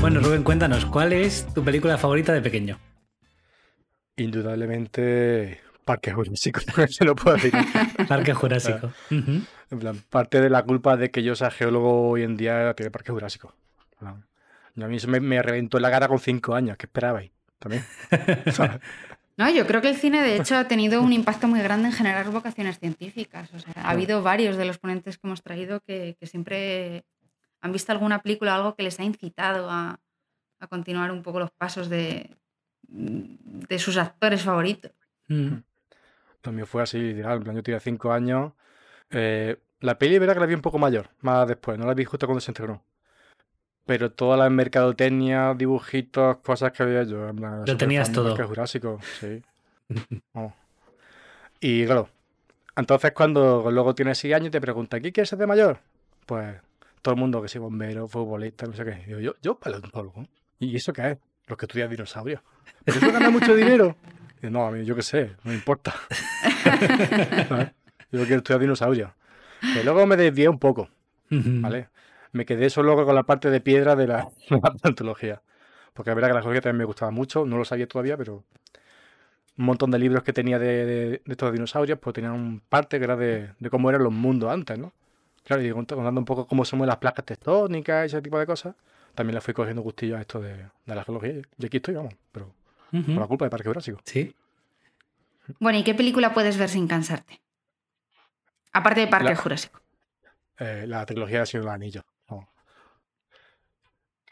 Bueno, Rubén, cuéntanos, ¿cuál es tu película favorita de pequeño? Indudablemente, Parque Jurásico. <laughs> Se lo puedo decir. Parque Jurásico. <laughs> En plan, parte de la culpa de que yo sea geólogo hoy en día tiene Parque Jurásico. A mí eso me, me reventó la cara con cinco años. ¿Qué esperabais? También. <laughs> No, yo creo que el cine, de hecho, ha tenido un impacto muy grande en generar vocaciones científicas. O sea, ha habido varios de los ponentes que hemos traído que, que siempre han visto alguna película o algo que les ha incitado a, a continuar un poco los pasos de, de sus actores favoritos. Mm. Lo mío fue así, plan, yo tenía cinco años. eh, La peli, verdad que la vi un poco mayor, más después, no la vi justo cuando se estrenó. Pero toda la mercadotecnia, dibujitos, cosas que había yo. En plan, Lo tenías todo. Jurásico, sí. <laughs> Y claro, entonces cuando luego tienes 6 años y te preguntan, ¿qué quieres ser de mayor? Pues todo el mundo que sí, bombero, futbolista, no sé qué. Digo, yo, yo paleontólogo. ¿Y eso qué es? Los que estudian dinosaurios. ¿Pero eso gana mucho dinero? Y, no, a mí yo qué sé, no me importa. <laughs> <laughs> Yo quiero estudiar dinosaurios. Luego me desvié un poco, ¿vale? Me quedé solo con la parte de piedra de la, de <laughs> la paleontología. Porque la verdad que la geología también me gustaba mucho, no lo sabía todavía, pero un montón de libros que tenía de, de- de estos dinosaurios, pues tenían un parte que era de, de cómo eran los mundos antes, ¿no? Claro, y cont- contando un poco cómo se mueven las placas tectónicas y ese tipo de cosas, también le fui cogiendo gustillo a esto de, de la geología. Y aquí estoy, vamos, pero Ujú. por la culpa de Parque Jurásico. Sí. Bueno, ¿y qué película puedes ver sin cansarte? Aparte de Parque La- Jurásico. Eh, la trilogía ha sido el anillo. vamos.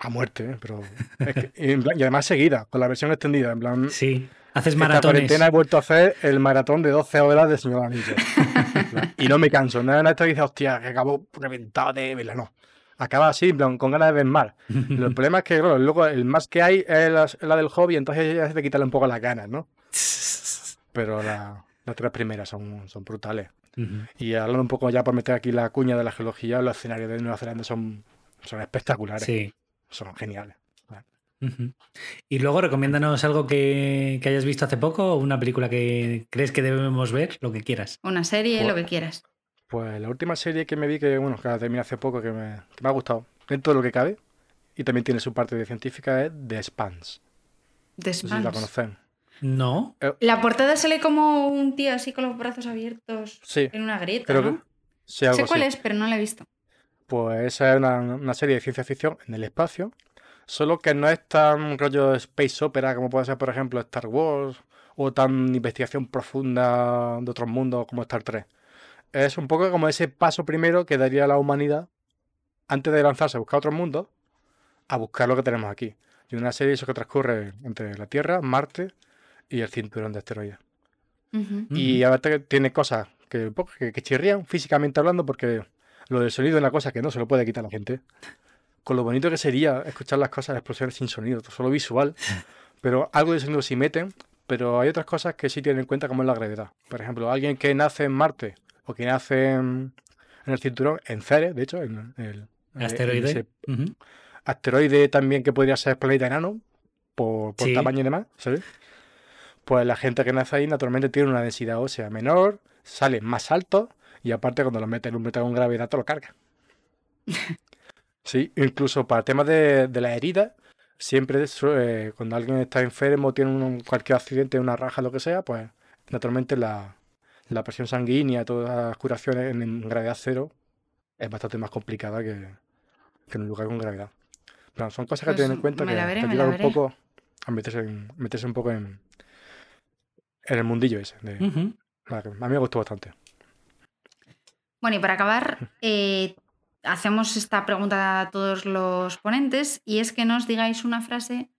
A muerte, ¿eh? pero. es que- y, en plan- y además seguida, con la versión extendida. En plan, Sí. Haces maratones. cuarentena he vuelto a hacer el maratón de 12 horas de Señor Anillo. <laughs> y no me canso. No es esto dice, hostia, que acabo reventado de verla. No. Acaba así, en plan, con ganas de ver más. El <laughs> problema es que, claro, luego el más que hay es la, del hobby, entonces ya se te quitarle un poco las ganas, ¿no? Pero la- las tres primeras son, son brutales. Y hablando un poco ya por meter aquí la cuña de la geología, los escenarios de Nueva Zelanda son, son espectaculares. Sí. Son geniales. Y luego recomiéndanos algo que, que hayas visto hace poco o una película que crees que debemos ver, lo que quieras. Una serie, Pues- lo que quieras. Pues la última serie que me vi, que bueno, que la terminé hace poco, que me, que me ha gustado, dentro de lo que cabe, y también tiene su parte de científica, es The Spans. The No sé si la Spans. conocen. No. La portada sale como un tío así con los brazos abiertos Sí. en una grieta, Creo ¿no? que sí, algo sé cuál así. es, pero no la he visto. Pues esa es una, una serie de ciencia ficción en el espacio, solo que no es tan rollo space opera como puede ser, por ejemplo, Star Wars, o tan investigación profunda de otros mundos como Star Trek. Es un poco como ese paso primero que daría la humanidad antes de lanzarse a buscar otros mundos, a buscar lo que tenemos aquí. Y una serie eso que transcurre entre la Tierra, Marte y el cinturón de asteroides. Ujú. Y aparte que tiene cosas que, un poco que, que chirrían físicamente hablando, porque lo del sonido es una cosa que no se lo puede quitar la gente. Con lo bonito que sería escuchar las cosas, las explosiones sin sonido, solo visual. Pero algo de sonido sí meten, pero hay otras cosas que sí tienen en cuenta, como es la gravedad. Por ejemplo, alguien que nace en Marte o que nace en, en el cinturón, en Ceres, de hecho, en el Asteroide. ese asteroide también que podría ser planeta enano, por, por Sí. tamaño y demás, ¿sabes? Pues la gente que nace ahí naturalmente tiene una densidad ósea menor, sale más alto y aparte cuando lo mete en un metal con gravedad te lo carga. <laughs> Sí, incluso para temas de, de las heridas, siempre eh, cuando alguien está enfermo, tiene un- cualquier accidente, una raja, lo que sea, pues naturalmente la, la presión sanguínea, todas las curaciones en, en gravedad cero es bastante más complicada que, que en un lugar con gravedad. Pero son cosas que Pues tener en cuenta que veré, te ayudan un poco a meterse, en- meterse un poco en, en el mundillo ese. de- a mí me gustó bastante. Bueno, y para acabar, eh, hacemos esta pregunta a todos los ponentes y es que nos digáis una frase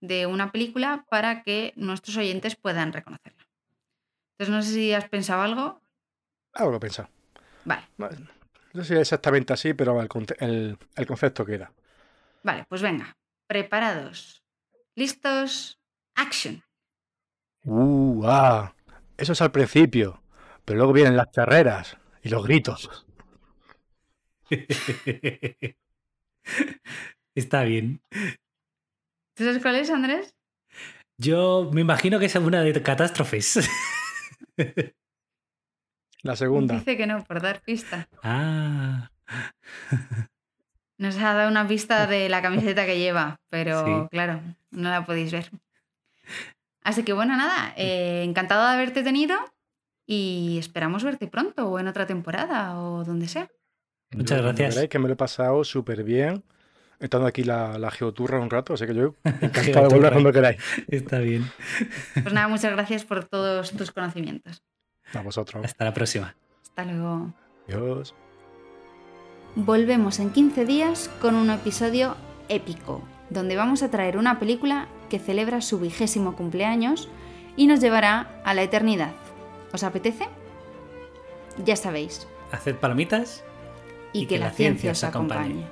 de una película para que nuestros oyentes puedan reconocerla. Entonces, no sé si has pensado algo. Algo que pensar. Vale, No, sé si es exactamente así, pero el, conce- el- el concepto queda. vale, pues venga. Preparados. ¿Listos? Action. Uh, ah, eso es al principio, pero luego vienen las carreras y los gritos. <laughs> Está bien. ¿Tú sabes cuál es, Andrés? Yo me imagino que es alguna de catástrofes. La segunda. Dice que no, por dar pista. ah. <laughs> Nos ha dado una pista <laughs> de la camiseta que lleva, pero Sí. claro, no la podéis ver. Así que bueno, nada, eh, encantado de haberte tenido y esperamos verte pronto o en otra temporada o donde sea. Muchas Yo, gracias. que me lo he pasado súper bien. Estando aquí la, la geoturra un rato, así que yo <laughs> encantado de volver cuando queráis. Está bien. Pues nada, muchas <laughs> gracias por todos tus conocimientos. A vosotros. Hasta la próxima. Hasta luego. Adiós. Volvemos en 15 días con un episodio épico, donde vamos a traer una película que celebra su vigésimo cumpleaños y nos llevará a la eternidad. ¿Os apetece? Ya sabéis, Haced palomitas y, que, la ciencia os acompañe.